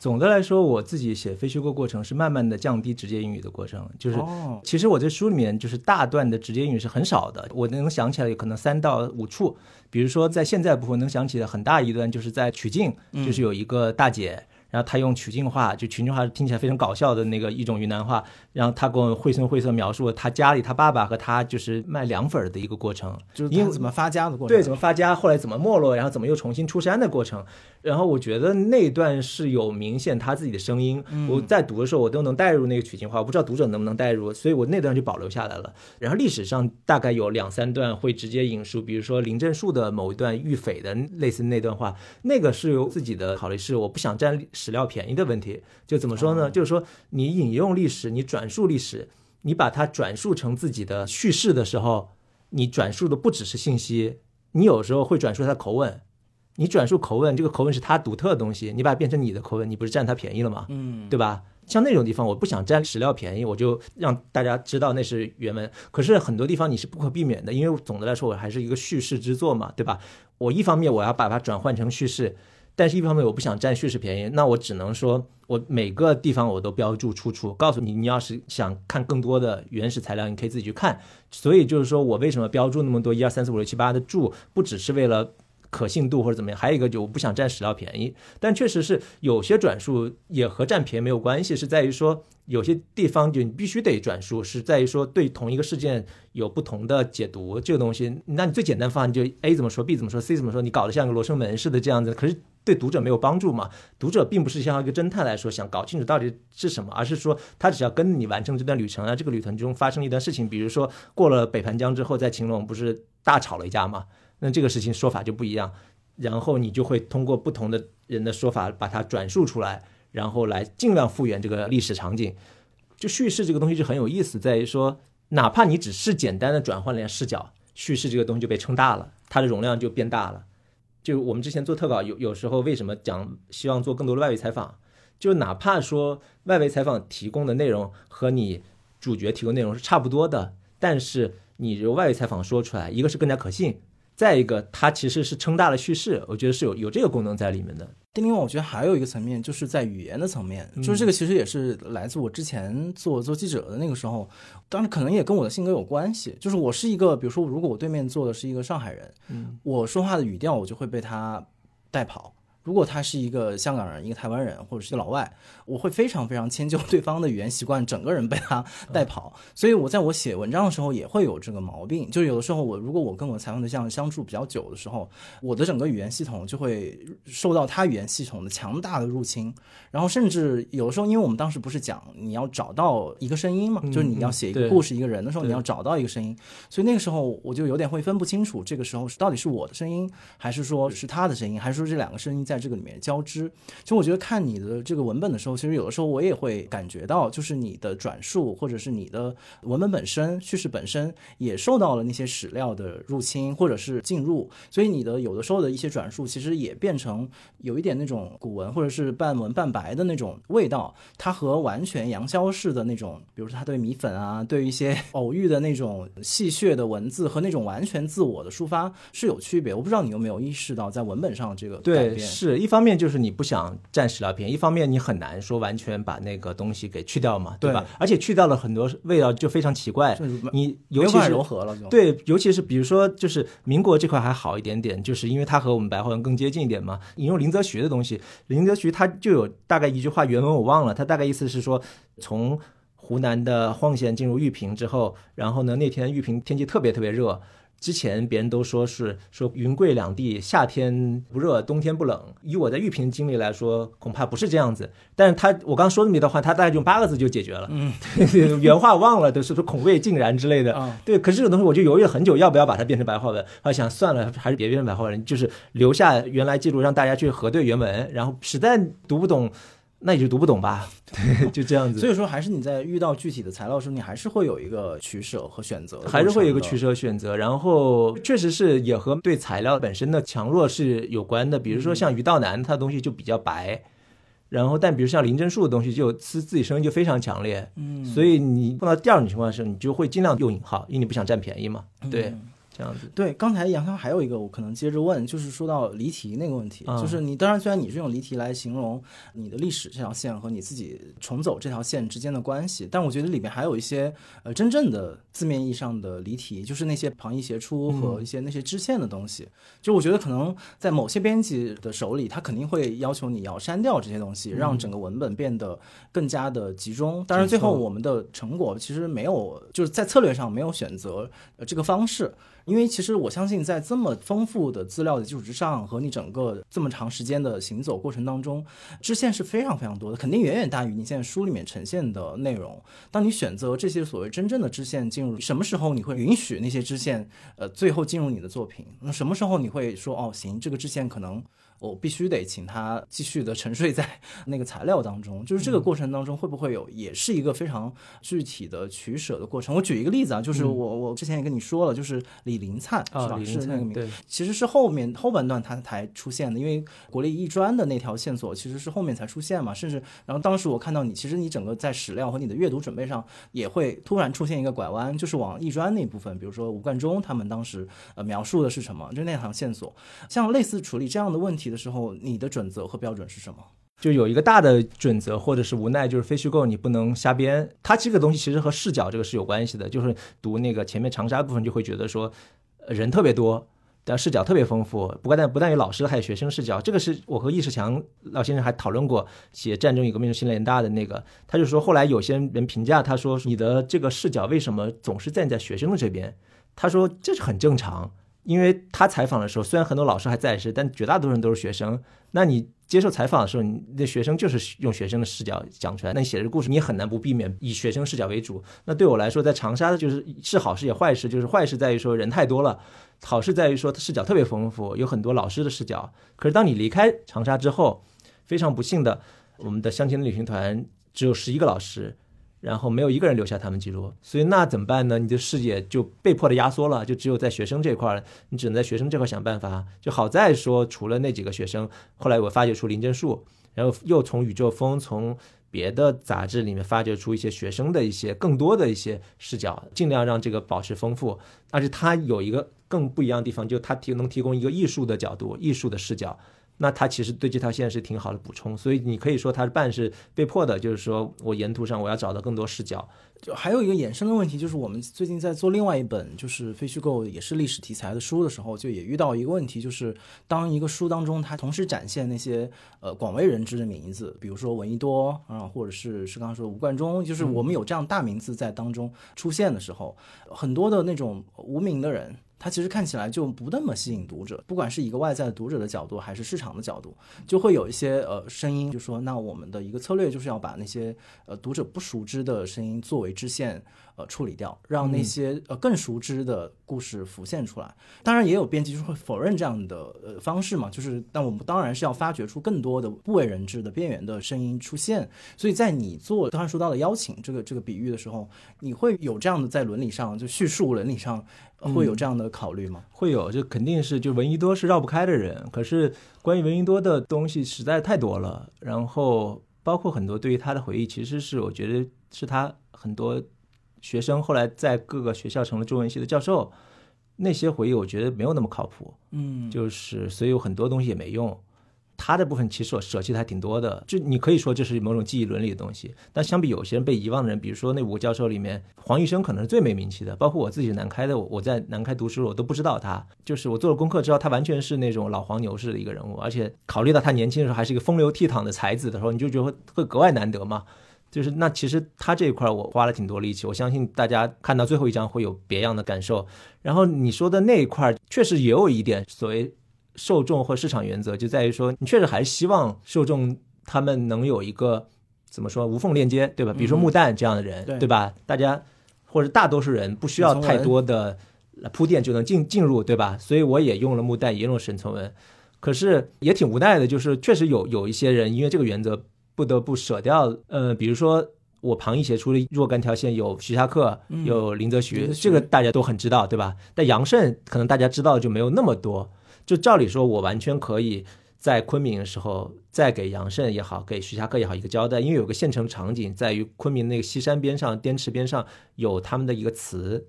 Speaker 1: 总的来说，我自己写非虚构过程是慢慢的降低直接英语的过程，就是
Speaker 2: 哦
Speaker 1: 其实我这书里面就是大段的直接英语是很少的，我能想起来有可能三到五处，比如说在现在部分能想起来很大一段就是在曲靖，就是有一个大姐。然后她用曲靖话，就曲靖话听起来非常搞笑的那个一种云南话，然后她跟我绘声绘色描述了她家里她爸爸和她就是卖凉粉儿的一个过程，
Speaker 2: 就是它怎么发家的过程？
Speaker 1: 对，怎么发家，后来怎么没落，然后怎么又重新出山的过程。然后我觉得那段是有明显他自己的声音，我在读的时候我都能带入那个曲靖话，我不知道读者能不能带入，所以我那段就保留下来了。然后历史上大概有两三段会直接引述，比如说林正树的某一段遇匪的类似那段话，那个是有自己的考虑，是我不想占史料便宜的问题。就怎么说呢？就是说你引用历史，你转述历史，你把它转述成自己的叙事的时候，你转述的不只是信息，你有时候会转述他的口吻。你转述口吻，这个口吻是他独特的东西，你把它变成你的口吻，你不是占他便宜了吗？
Speaker 2: 嗯，
Speaker 1: 对吧？像那种地方，我不想占史料便宜，我就让大家知道那是原文。可是很多地方你是不可避免的，因为总的来说我还是一个叙事之作嘛，对吧？我一方面我要把它转换成叙事，但是一方面我不想占叙事便宜，那我只能说我每个地方我都标注出处，告诉你，你要是想看更多的原始材料，你可以自己去看。所以就是说我为什么标注那么多一二三四五六七八的注，不只是为了。可信度或者怎么样，还有一个就我不想占史料便宜，但确实是有些转述也和占便宜没有关系，是在于说有些地方就你必须得转述，是在于说对同一个事件有不同的解读，这个东西，那你最简单方案就 A 怎么说，B 怎么说，C 怎么说，你搞得像个罗生门似的这样子，可是对读者没有帮助嘛？读者并不是像一个侦探来说想搞清楚到底是什么，而是说他只要跟你完成这段旅程啊，这个旅程中发生一段事情，比如说过了北盘江之后，在晴隆不是大吵了一架嘛？那这个事情说法就不一样。然后你就会通过不同的人的说法把它转述出来，然后来尽量复原这个历史场景。就叙事这个东西就很有意思，在于说，哪怕你只是简单的转换了视角，叙事这个东西就被撑大了，它的容量就变大了。就我们之前做特稿，有有时候为什么讲希望做更多的外围采访，就哪怕说外围采访提供的内容和你主角提供内容是差不多的，但是你由外围采访说出来，一个是更加可信。再一个，它其实是撑大了叙事，我觉得是有有这个功能在里面的。
Speaker 2: 另外，我觉得还有一个层面，就是在语言的层面，就是这个其实也是来自我之前做做记者的那个时候，当然可能也跟我的性格有关系。就是我是一个，比如说，如果我对面坐的是一个上海人，
Speaker 1: 嗯，
Speaker 2: 我说话的语调我就会被他带跑。如果他是一个香港人、一个台湾人或者是一个老外，我会非常非常迁就对方的语言习惯，整个人被他带跑。所以我在我写文章的时候也会有这个毛病，就是有的时候我如果我跟我采访对象相处比较久的时候，我的整个语言系统就会受到他语言系统的强大的入侵，然后甚至有的时候，因为我们当时不是讲你要找到一个声音嘛，就是你要写一个故事、一个人的时候，你要找到一个声音，所以那个时候我就有点会分不清楚，这个时候到底是我的声音，还是说是他的声音，还是说这两个声音在这个里面交织。其实我觉得看你的这个文本的时候，其实有的时候我也会感觉到，就是你的转述或者是你的文本本身、叙事本身也受到了那些史料的入侵或者是进入，所以你的有的时候的一些转述，其实也变成有一点那种古文或者是半文半白的那种味道。它和完全杨逍式的那种，比如说他对米粉啊，对于一些 偶遇的那种戏谑的文字和那种完全自我的抒发是有区别。我不知道你有没有意识到在文本上这个改
Speaker 1: 对，
Speaker 2: 变。
Speaker 1: 是一方面就是你不想占史料便宜，一方面你很难说完全把那个东西给去掉嘛，对吧？而且去掉了很多味道就非常奇怪，你尤其是
Speaker 2: 融合了就
Speaker 1: 对，尤其是比如说就是民国这块还好一点点，就是因为它和我们白话文更接近一点嘛。引用林则徐的东西，林则徐他就有大概一句话原文我忘了，他大概意思是说从湖南的晃县进入玉屏之后，然后呢那天玉屏天气特别特别热。之前别人都说是说云贵两地夏天不热，冬天不冷。以我在玉屏经历来说，恐怕不是这样子。但是他我刚说那么一段话，他大概用八个字就解决了。嗯，原话忘了，都是说恐未尽然之类的。对，可是这个东西我就犹豫了很久，要不要把它变成白话文？我想算了，还是别变成白话文，就是留下原来记录，让大家去核对原文。然后实在读不懂。那你就读不懂吧，对，就这样子。
Speaker 2: 所以说，还是你在遇到具体的材料的时候，你还是会有一个取舍和选择，
Speaker 1: 还是会有一个取舍选择。然后，确实是也和对材料本身的强弱是有关的。比如说像于道南，他的东西就比较白，然后但比如像林真树的东西，就自自己声音就非常强烈。嗯，所以你碰到第二种情况的时候，你就会尽量用引号，因为你不想占便宜嘛。对。这样子
Speaker 2: 对，刚才杨涛还有一个我可能接着问，就是说到离题那个问题，就是你当然虽然你是用离题来形容你的历史这条线和你自己重走这条线之间的关系，但我觉得里面还有一些呃真正的字面意义上的离题，就是那些旁逸斜出和一些那些支线的东西。就我觉得可能在某些编辑的手里，他肯定会要求你要删掉这些东西，让整个文本变得更加的集中。当然最后我们的成果其实没有，就是在策略上没有选择这个方式。因为其实我相信，在这么丰富的资料的基础之上，和你整个这么长时间的行走过程当中，支线是非常非常多的，肯定远远大于你现在书里面呈现的内容。当你选择这些所谓真正的支线进入，什么时候你会允许那些支线，呃，最后进入你的作品？那什么时候你会说，哦，行，这个支线可能。我必须得请他继续的沉睡在 那个材料当中，就是这个过程当中会不会有，也是一个非常具体的取舍的过程。我举一个例子啊，就是我我之前也跟你说了，就是李林灿是吧？是那个名，其实是后面后半段他才出现的，因为国立艺专的那条线索其实是后面才出现嘛。甚至然后当时我看到你，其实你整个在史料和你的阅读准备上也会突然出现一个拐弯，就是往艺专那部分，比如说吴冠中他们当时呃描述的是什么，就那条线索，像类似处理这样的问题。的时候，你的准则和标准是什么？
Speaker 1: 就有一个大的准则，或者是无奈，就是非虚构，你不能瞎编。它这个东西其实和视角这个是有关系的。就是读那个前面长沙部分，就会觉得说人特别多，但视角特别丰富。不过但不但有老师，还有学生视角。这个是我和易世强老先生还讨论过写《战争与革命》新联大的那个，他就说后来有些人评价他说你的这个视角为什么总是站在学生的这边？他说这是很正常。因为他采访的时候，虽然很多老师还在世，但绝大多数人都是学生。那你接受采访的时候，你的学生就是用学生的视角讲出来。那你写这故事，你也很难不避免以学生视角为主。那对我来说，在长沙的就是是好事也坏事，就是坏事在于说人太多了，好事在于说他视角特别丰富，有很多老师的视角。可是当你离开长沙之后，非常不幸的，我们的相亲旅行团只有十一个老师。然后没有一个人留下他们记录，所以那怎么办呢？你的视野就被迫的压缩了，就只有在学生这块儿，你只能在学生这块想办法。就好在说，除了那几个学生，后来我发掘出林真树，然后又从宇宙风、从别的杂志里面发掘出一些学生的一些更多的一些视角，尽量让这个保持丰富。而且它有一个更不一样的地方，就它提能提供一个艺术的角度、艺术的视角。那他其实对这条线是挺好的补充，所以你可以说他是半是被迫的，就是说我沿途上我要找到更多视角。
Speaker 2: 就还有一个衍生的问题，就是我们最近在做另外一本就是非虚构也是历史题材的书的时候，就也遇到一个问题，就是当一个书当中它同时展现那些呃广为人知的名字，比如说闻一多啊，或者是是刚刚说吴冠中，就是我们有这样大名字在当中出现的时候，很多的那种无名的人。它其实看起来就不那么吸引读者，不管是一个外在读者的角度，还是市场的角度，就会有一些呃声音，就说那我们的一个策略就是要把那些呃读者不熟知的声音作为支线。呃，处理掉，让那些呃更熟知的故事浮现出来。当然，也有编辑就会否认这样的呃方式嘛，就是，但我们当然是要发掘出更多的不为人知的边缘的声音出现。所以在你做刚才说到的邀请这个这个比喻的时候，你会有这样的在伦理上就叙述伦理上会有这样的考虑吗？
Speaker 1: 会有，就肯定是就闻一多是绕不开的人。可是关于闻一多的东西实在太多了，然后包括很多对于他的回忆，其实是我觉得是他很多。学生后来在各个学校成了中文系的教授，那些回忆我觉得没有那么靠谱，嗯，就是所以有很多东西也没用。他的部分其实我舍弃的还挺多的，就你可以说这是某种记忆伦理的东西。但相比有些人被遗忘的人，比如说那五个教授里面，黄医生可能是最没名气的。包括我自己南开的，我在南开读书，我都不知道他。就是我做了功课之后，他完全是那种老黄牛式的一个人物。而且考虑到他年轻的时候还是一个风流倜傥的才子的时候，你就觉得会格外难得嘛。就是那其实他这一块我花了挺多力气，我相信大家看到最后一章会有别样的感受。然后你说的那一块确实也有一点所谓。受众或市场原则就在于说，你确实还是希望受众他们能有一个怎么说无缝链接，对吧？比如说木蛋这样的人，对吧？大家或者大多数人不需要太多的铺垫就能进进入，对吧？所以我也用了木蛋，也用了沈从文，可是也挺无奈的，就是确实有有一些人因为这个原则不得不舍掉。呃，比如说我旁一写出了若干条线，有徐霞客，有林则徐，这个大家都很知道，对吧？但杨慎可能大家知道就没有那么多。就照理说，我完全可以在昆明的时候再给杨慎也好，给徐霞客也好一个交代，因为有个现成场景在于昆明那个西山边上、滇池边上有他们的一个词。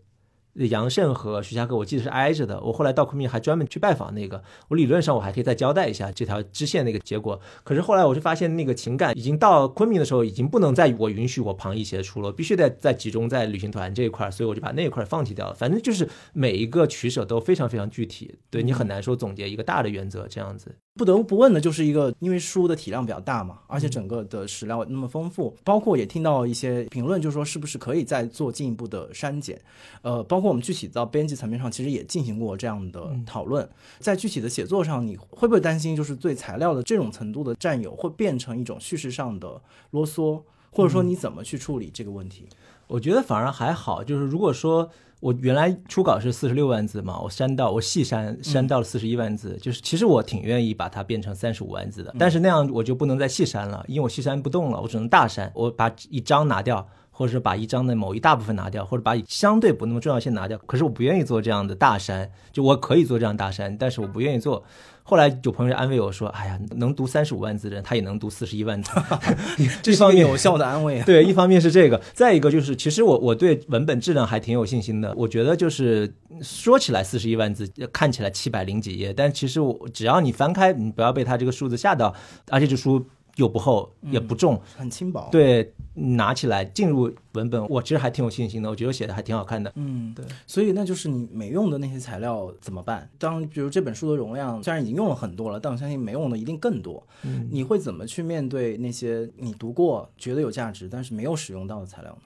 Speaker 1: 杨慎和徐霞客，我记得是挨着的。我后来到昆明还专门去拜访那个，我理论上我还可以再交代一下这条支线那个结果。可是后来我就发现，那个情感已经到昆明的时候，已经不能再我允许我旁一些出了，必须得再集中在旅行团这一块，所以我就把那一块放弃掉了。反正就是每一个取舍都非常非常具体，对你很难说总结一个大的原则这样子。
Speaker 2: 不得不问的就是一个，因为书的体量比较大嘛，而且整个的史料那么丰富，包括也听到一些评论，就是说是不是可以再做进一步的删减，呃，包括我们具体到编辑层面上，其实也进行过这样的讨论。在具体的写作上，你会不会担心，就是对材料的这种程度的占有，会变成一种叙事上的啰嗦，或者说你怎么去处理这个问题？
Speaker 1: 我觉得反而还好，就是如果说。我原来初稿是四十六万字嘛，我删到我细删删到了四十一万字，就是其实我挺愿意把它变成三十五万字的，但是那样我就不能再细删了，因为我细删不动了，我只能大删，我把一章拿掉。或者是把一章的某一大部分拿掉，或者把相对不那么重要性拿掉。可是我不愿意做这样的大删，就我可以做这样大删，但是我不愿意做。后来有朋友安慰我说：“哎呀，能读三十五万字的人，他也能读四十一万字。”
Speaker 2: 这方面有效的安慰。
Speaker 1: 对，一方面是这个，再一个就是，其实我我对文本质量还挺有信心的。我觉得就是说起来四十一万字，看起来七百零几页，但其实我只要你翻开，你不要被他这个数字吓到，而且这书。又不厚也不重，
Speaker 2: 很轻薄。
Speaker 1: 对，拿起来进入文本，我其实还挺有信心的。我觉得写的还挺好看的。
Speaker 2: 嗯，对。所以那就是你没用的那些材料怎么办？当比如这本书的容量虽然已经用了很多了，但我相信没用的一定更多。嗯，你会怎么去面对那些你读过觉得有价值但是没有使用到的材料呢？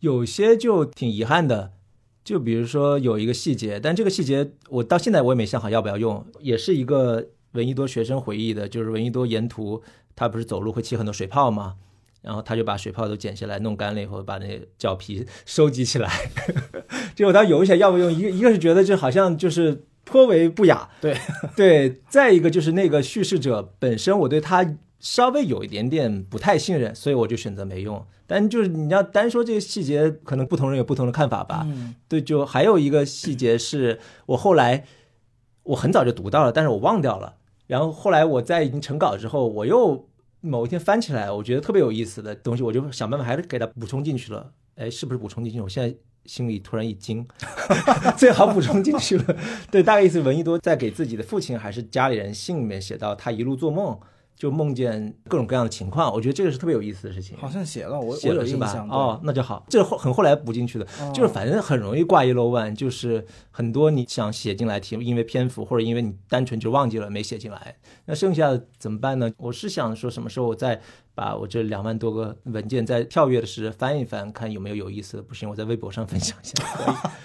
Speaker 1: 有些就挺遗憾的，就比如说有一个细节，但这个细节我到现在我也没想好要不要用，也是一个。闻一多学生回忆的，就是闻一多沿途他不是走路会起很多水泡吗？然后他就把水泡都剪下来，弄干了以后，把那脚皮收集起来。结果他犹豫一下要不用，一个一个是觉得这好像就是颇为不雅，
Speaker 2: 对
Speaker 1: 对。再一个就是那个叙事者本身，我对他稍微有一点点不太信任，所以我就选择没用。但就是你要单说这个细节，可能不同人有不同的看法吧。对，就还有一个细节是我后来我很早就读到了，但是我忘掉了。然后后来我在已经成稿之后，我又某一天翻起来，我觉得特别有意思的东西，我就想办法还是给它补充进去了。哎，是不是补充进去？我现在心里突然一惊，最好补充进去了。对，大概意思，闻一多在给自己的父亲还是家里人信里面写到，他一路做梦。就梦见各种各样的情况，我觉得这个是特别有意思的事情。
Speaker 2: 好像写了，我
Speaker 1: 写了是吧？哦，那就好。这后很后来补进去的，就是反正很容易挂一漏万，就是很多你想写进来题，因为篇幅或者因为你单纯就忘记了没写进来，那剩下的怎么办呢？我是想说什么时候我再把我这两万多个文件再跳跃的时翻一翻，看有没有有意思的。不行，我在微博上分享一下。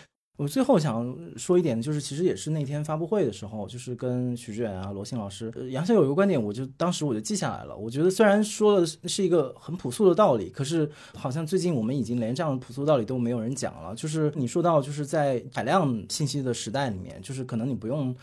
Speaker 2: 我最后想说一点，就是其实也是那天发布会的时候，就是跟许志远啊、罗新老师，杨潇有一个观点，我就当时我就记下来了。我觉得虽然说的是一个很朴素的道理，可是好像最近我们已经连这样的朴素道理都没有人讲了。就是你说到，就是在海量信息的时代里面，就是可能你不用。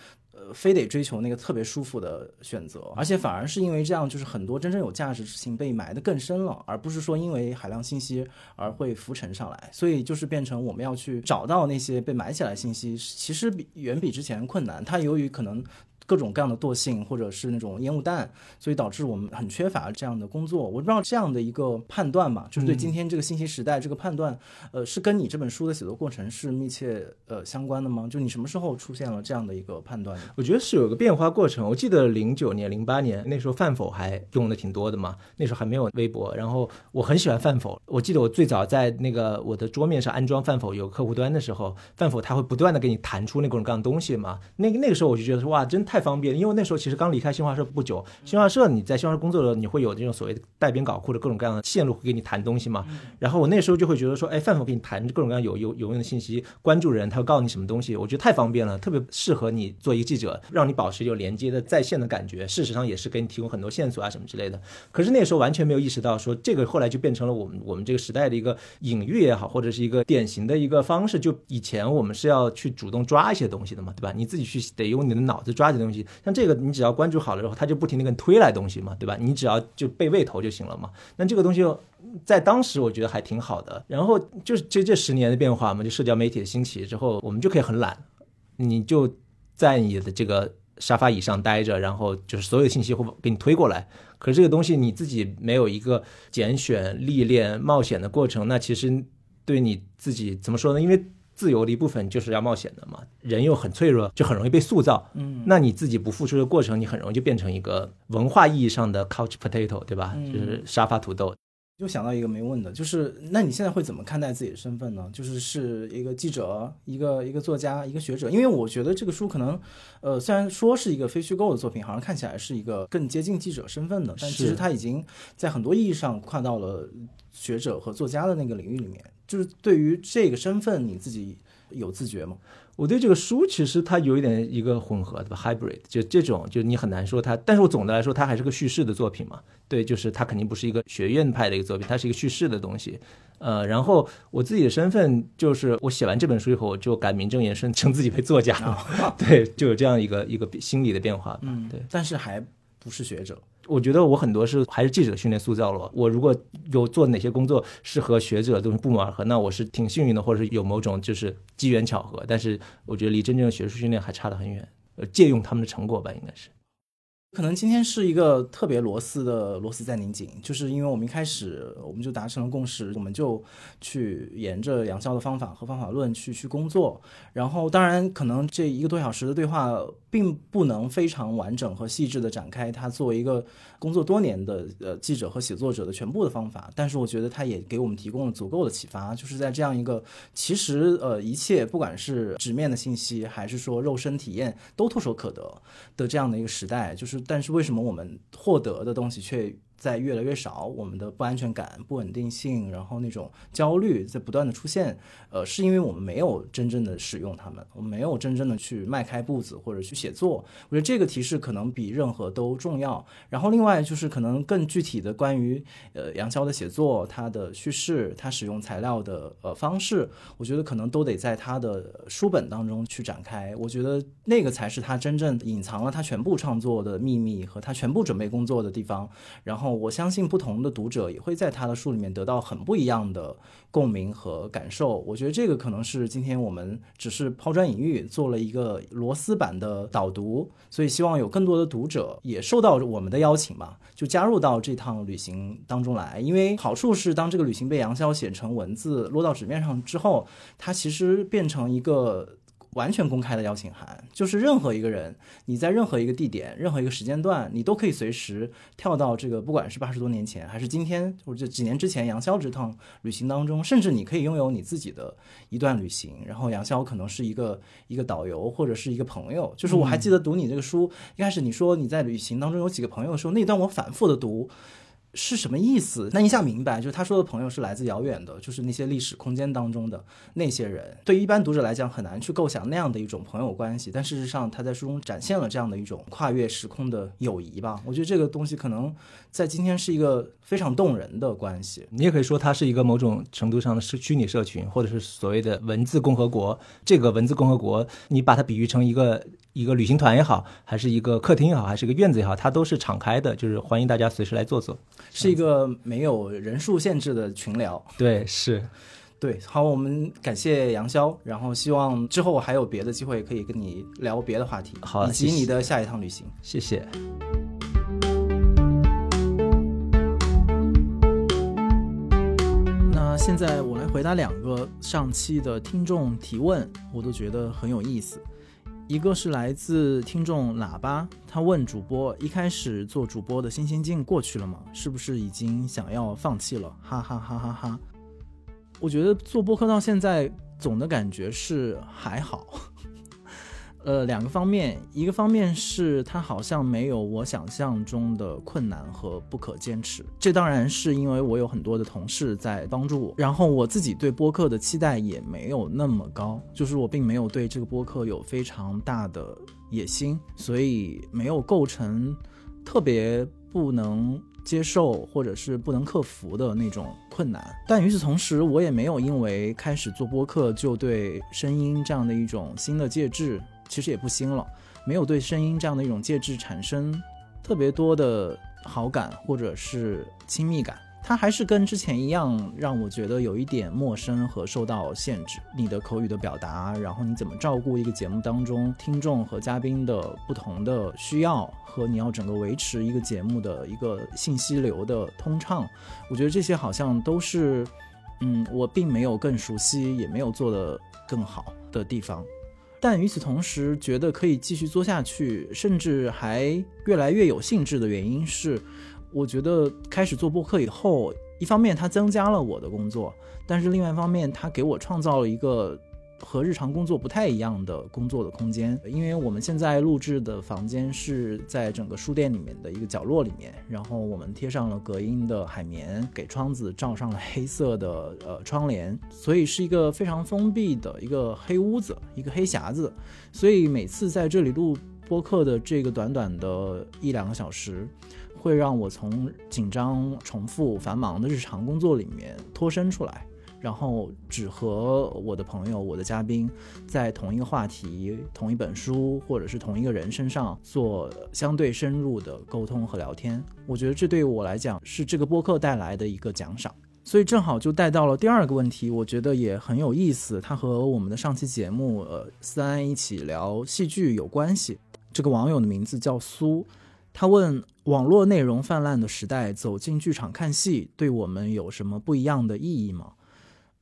Speaker 2: 非得追求那个特别舒服的选择，而且反而是因为这样，就是很多真正有价值的事情被埋得更深了，而不是说因为海量信息而会浮沉上来。所以就是变成我们要去找到那些被埋起来信息，其实比远比之前困难。它由于可能各种各样的惰性或者是那种烟雾弹，所以导致我们很缺乏这样的工作。我不知道这样的一个判断嘛，就是对今天这个信息时代这个判断，呃，是跟你这本书的写作过程是密切呃相关的吗？就你什么时候出现了这样的一个判断？
Speaker 1: 我觉得是有个变化过程。我记得零九年、零八年那时候饭否还用的挺多的嘛，那时候还没有微博。然后我很喜欢饭否，我记得我最早在那个我的桌面上安装饭否有客户端的时候，饭否它会不断的给你弹出那各种各样的东西嘛。那个那个时候我就觉得说哇，真太方便。因为那时候其实刚离开新华社不久，新华社你在新华社工作的时候，你会有这种所谓的带编稿库的各种各样的线路会给你谈东西嘛。然后我那时候就会觉得说，哎，饭否给你谈各种各样有有有用的信息，关注人他会告诉你什么东西，我觉得太方便了，特别适合你做一个记者，让你保持有连接的在线的感觉。事实上也是给你提供很多线索啊什么之类的。可是那时候完全没有意识到说，这个后来就变成了我们我们这个时代的一个隐喻也好，或者是一个典型的一个方式。就以前我们是要去主动抓一些东西的嘛，对吧？你自己去得用你的脑子抓这东西。东西像这个，你只要关注好了之后，他就不停的给你推来东西嘛，对吧？你只要就被喂头就行了嘛。那这个东西在当时我觉得还挺好的。然后就是这这十年的变化嘛，就社交媒体的兴起之后，我们就可以很懒，你就在你的这个。沙发椅上待着，然后就是所有的信息会给你推过来。可是这个东西你自己没有一个拣选、历练、冒险的过程，那其实对你自己怎么说呢？因为自由的一部分就是要冒险的嘛。人又很脆弱，就很容易被塑造。嗯，那你自己不付出的过程，你很容易就变成一个文化意义上的 couch potato，对吧？就是沙发土豆。
Speaker 2: 就想到一个没问的，就是那你现在会怎么看待自己的身份呢？就是是一个记者，一个一个作家，一个学者。因为我觉得这个书可能，呃，虽然说是一个非虚构的作品，好像看起来是一个更接近记者身份的，但其实它已经在很多意义上跨到了学者和作家的那个领域里面。就是对于这个身份，你自己有自觉吗？
Speaker 1: 我对这个书其实它有一点一个混合的 hybrid，就这种就你很难说它，但是我总的来说它还是个叙事的作品嘛，对，就是它肯定不是一个学院派的一个作品，它是一个叙事的东西，呃，然后我自己的身份就是我写完这本书以后，我就敢名正言顺称自己为作家，对，就有这样一个一个心理的变化，嗯，对，
Speaker 2: 但是还不是学者。
Speaker 1: 我觉得我很多是还是记者训练塑造了我。如果有做哪些工作是和学者都是不谋而合，那我是挺幸运的，或者是有某种就是机缘巧合。但是我觉得离真正的学术训练还差得很远。呃，借用他们的成果吧，应该是。
Speaker 2: 可能今天是一个特别螺丝的螺丝在拧紧，就是因为我们一开始我们就达成了共识，我们就去沿着杨潇的方法和方法论去去工作。然后，当然可能这一个多小时的对话并不能非常完整和细致的展开他作为一个工作多年的呃记者和写作者的全部的方法，但是我觉得他也给我们提供了足够的启发，就是在这样一个其实呃一切不管是纸面的信息还是说肉身体验都唾手可得的这样的一个时代，就是。但是为什么我们获得的东西却？在越来越少，我们的不安全感、不稳定性，然后那种焦虑在不断的出现，呃，是因为我们没有真正的使用它们，我们没有真正的去迈开步子或者去写作。我觉得这个提示可能比任何都重要。然后另外就是可能更具体的关于呃杨潇的写作，他的叙事，他使用材料的呃方式，我觉得可能都得在他的书本当中去展开。我觉得那个才是他真正隐藏了他全部创作的秘密和他全部准备工作的地方。然后。我相信不同的读者也会在他的书里面得到很不一样的共鸣和感受。我觉得这个可能是今天我们只是抛砖引玉，做了一个螺丝版的导读，所以希望有更多的读者也受到我们的邀请吧，就加入到这趟旅行当中来。因为好处是，当这个旅行被杨潇写成文字落到纸面上之后，它其实变成一个。完全公开的邀请函，就是任何一个人，你在任何一个地点、任何一个时间段，你都可以随时跳到这个，不管是八十多年前，还是今天，或者几年之前杨潇这趟旅行当中，甚至你可以拥有你自己的一段旅行。然后杨潇可能是一个一个导游，或者是一个朋友。就是我还记得读你这个书，一开始你说你在旅行当中有几个朋友的时候，那段我反复的读。是什么意思？那一下明白，就是他说的朋友是来自遥远的，就是那些历史空间当中的那些人。对于一般读者来讲，很难去构想那样的一种朋友关系。但事实上，他在书中展现了这样的一种跨越时空的友谊吧。我觉得这个东西可能在今天是一个非常动人的关系。
Speaker 1: 你也可以说，它是一个某种程度上的是虚拟社群，或者是所谓的文字共和国。这个文字共和国，你把它比喻成一个。一个旅行团也好，还是一个客厅也好，还是一个院子也好，它都是敞开的，就是欢迎大家随时来坐坐，
Speaker 2: 是一个没有人数限制的群聊。
Speaker 1: 对，是。
Speaker 2: 对，好，我们感谢杨潇，然后希望之后还有别的机会可以跟你聊别的话题，
Speaker 1: 好
Speaker 2: 以及你的下一趟旅行。
Speaker 1: 谢谢。
Speaker 2: 那现在我来回答两个上期的听众提问，我都觉得很有意思。一个是来自听众喇叭，他问主播：一开始做主播的新鲜劲过去了吗？是不是已经想要放弃了？哈哈哈哈哈！我觉得做播客到现在，总的感觉是还好。呃，两个方面，一个方面是它好像没有我想象中的困难和不可坚持，这当然是因为我有很多的同事在帮助我，然后我自己对播客的期待也没有那么高，就是我并没有对这个播客有非常大的野心，所以没有构成特别不能接受或者是不能克服的那种困难。但与此同时，我也没有因为开始做播客就对声音这样的一种新的介质。其实也不新了，没有对声音这样的一种介质产生特别多的好感或者是亲密感。它还是跟之前一样，让我觉得有一点陌生和受到限制。你的口语的表达，然后你怎么照顾一个节目当中听众和嘉宾的不同的需要，和你要整个维持一个节目的一个信息流的通畅，我觉得这些好像都是，嗯，我并没有更熟悉，也没有做得更好的地方。但与此同时，觉得可以继续做下去，甚至还越来越有兴致的原因是，我觉得开始做播客以后，一方面它增加了我的工作，但是另外一方面，它给我创造了一个和日常工作不太一样的工作的空间。因为我们现在录制的房间是在整个书店里面的一个角落里面，然后我们贴上了隔音的海绵，给窗子罩上了黑色的呃窗帘，所以是一个非常封闭的一个黑屋子，一个黑匣子。所以每次在这里录播客的这个短短的一两个小时，会让我从紧张、重复、繁忙的日常工作里面脱身出来。然后只和我的朋友、我的嘉宾，在同一个话题、同一本书或者是同一个人身上做相对深入的沟通和聊天。我觉得这对于我来讲是这个播客带来的一个奖赏。所以正好就带到了第二个问题，我觉得也很有意思，它和我们的上期节目呃思安一起聊戏剧有关系。这个网友的名字叫苏，他问：网络内容泛滥的时代，走进剧场看戏，对我们有什么不一样的意义吗？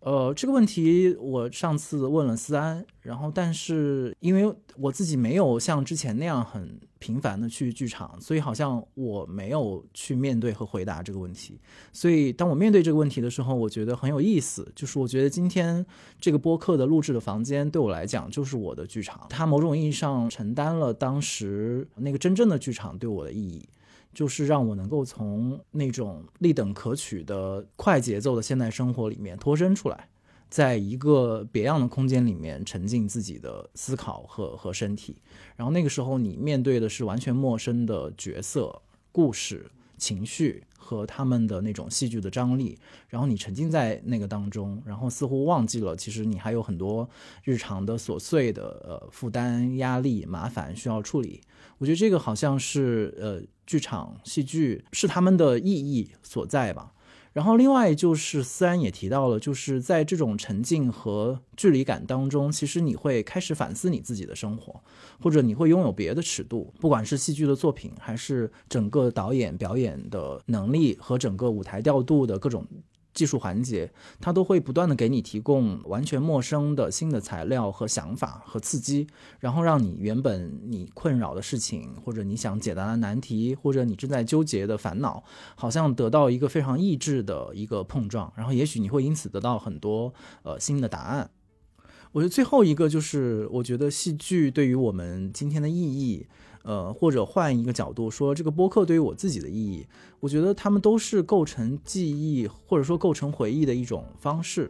Speaker 2: 呃，这个问题我上次问了思安，然后但是因为我自己没有像之前那样很频繁的去剧场，所以好像我没有去面对和回答这个问题。所以当我面对这个问题的时候，我觉得很有意思，就是我觉得今天这个播客的录制的房间对我来讲就是我的剧场，它某种意义上承担了当时那个真正的剧场对我的意义。就是让我能够从那种立等可取的快节奏的现代生活里面脱身出来，在一个别样的空间里面沉浸自己的思考和和身体。然后那个时候，你面对的是完全陌生的角色、故事、情绪和他们的那种戏剧的张力。然后你沉浸在那个当中，然后似乎忘记了，其实你还有很多日常的琐碎的呃负担、压力、麻烦需要处理。我觉得这个好像是呃。剧场戏剧是他们的意义所在吧。然后另外就是思安也提到了，就是在这种沉浸和距离感当中，其实你会开始反思你自己的生活，或者你会拥有别的尺度，不管是戏剧的作品，还是整个导演表演的能力和整个舞台调度的各种。技术环节，它都会不断的给你提供完全陌生的新的材料和想法和刺激，然后让你原本你困扰的事情，或者你想解答的难题，或者你正在纠结的烦恼，好像得到一个非常意志的一个碰撞，然后也许你会因此得到很多呃新的答案。我觉得最后一个就是，我觉得戏剧对于我们今天的意义。呃，或者换一个角度说，这个播客对于我自己的意义，我觉得他们都是构成记忆或者说构成回忆的一种方式，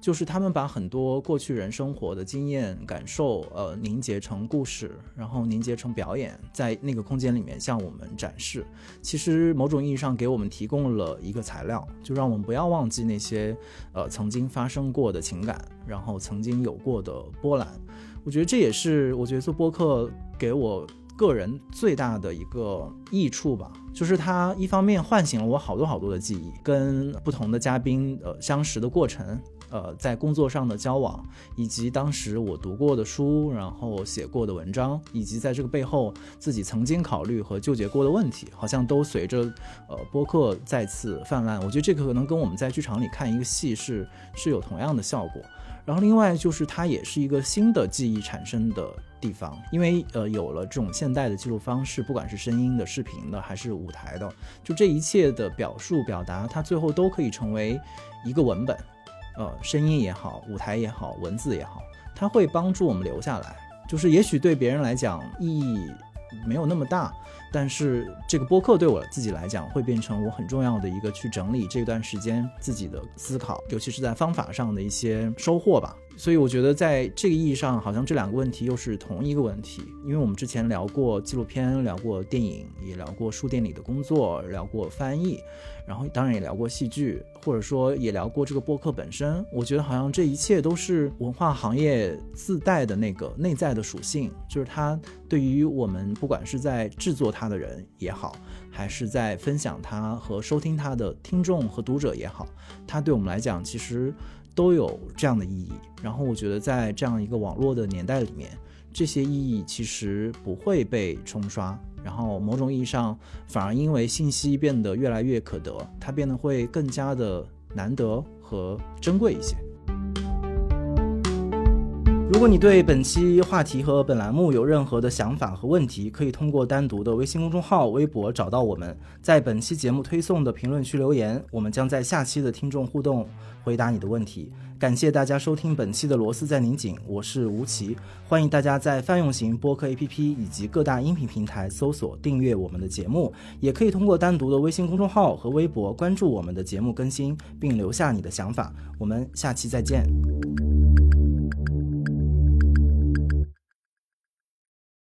Speaker 2: 就是他们把很多过去人生活的经验感受，呃，凝结成故事，然后凝结成表演，在那个空间里面向我们展示。其实某种意义上给我们提供了一个材料，就让我们不要忘记那些呃曾经发生过的情感，然后曾经有过的波澜。我觉得这也是我觉得做播客给我。个人最大的一个益处吧，就是它一方面唤醒了我好多好多的记忆，跟不同的嘉宾呃相识的过程，呃在工作上的交往，以及当时我读过的书，然后写过的文章，以及在这个背后自己曾经考虑和纠结过的问题，好像都随着呃播客再次泛滥。我觉得这个可能跟我们在剧场里看一个戏是是有同样的效果。然后另外就是它也是一个新的记忆产生的地方，因为呃有了这种现代的记录方式，不管是声音的、视频的还是舞台的，就这一切的表述表达，它最后都可以成为一个文本，呃，声音也好，舞台也好，文字也好，它会帮助我们留下来。就是也许对别人来讲意义没有那么大。但是这个播客对我自己来讲，会变成我很重要的一个去整理这段时间自己的思考，尤其是在方法上的一些收获吧。所以我觉得在这个意义上，好像这两个问题又是同一个问题。因为我们之前聊过纪录片，聊过电影，也聊过书店里的工作，聊过翻译，然后当然也聊过戏剧，或者说也聊过这个播客本身。我觉得好像这一切都是文化行业自带的那个内在的属性，就是它对于我们不管是在制作它的人也好，还是在分享它和收听它的听众和读者也好，它对我们来讲其实。都有这样的意义，然后我觉得在这样一个网络的年代里面，这些意义其实不会被冲刷，然后某种意义上反而因为信息变得越来越可得，它变得会更加的难得和珍贵一些。如果你对本期话题和本栏目有任何的想法和问题，可以通过单独的微信公众号、微博找到我们，在本期节目推送的评论区留言，我们将在下期的听众互动回答你的问题。感谢大家收听本期的螺丝在拧紧，我是吴奇，欢迎大家在泛用型播客 APP 以及各大音频平台搜索订阅我们的节目，也可以通过单独的微信公众号和微博关注我们的节目更新，并留下你的想法。我们下期再见。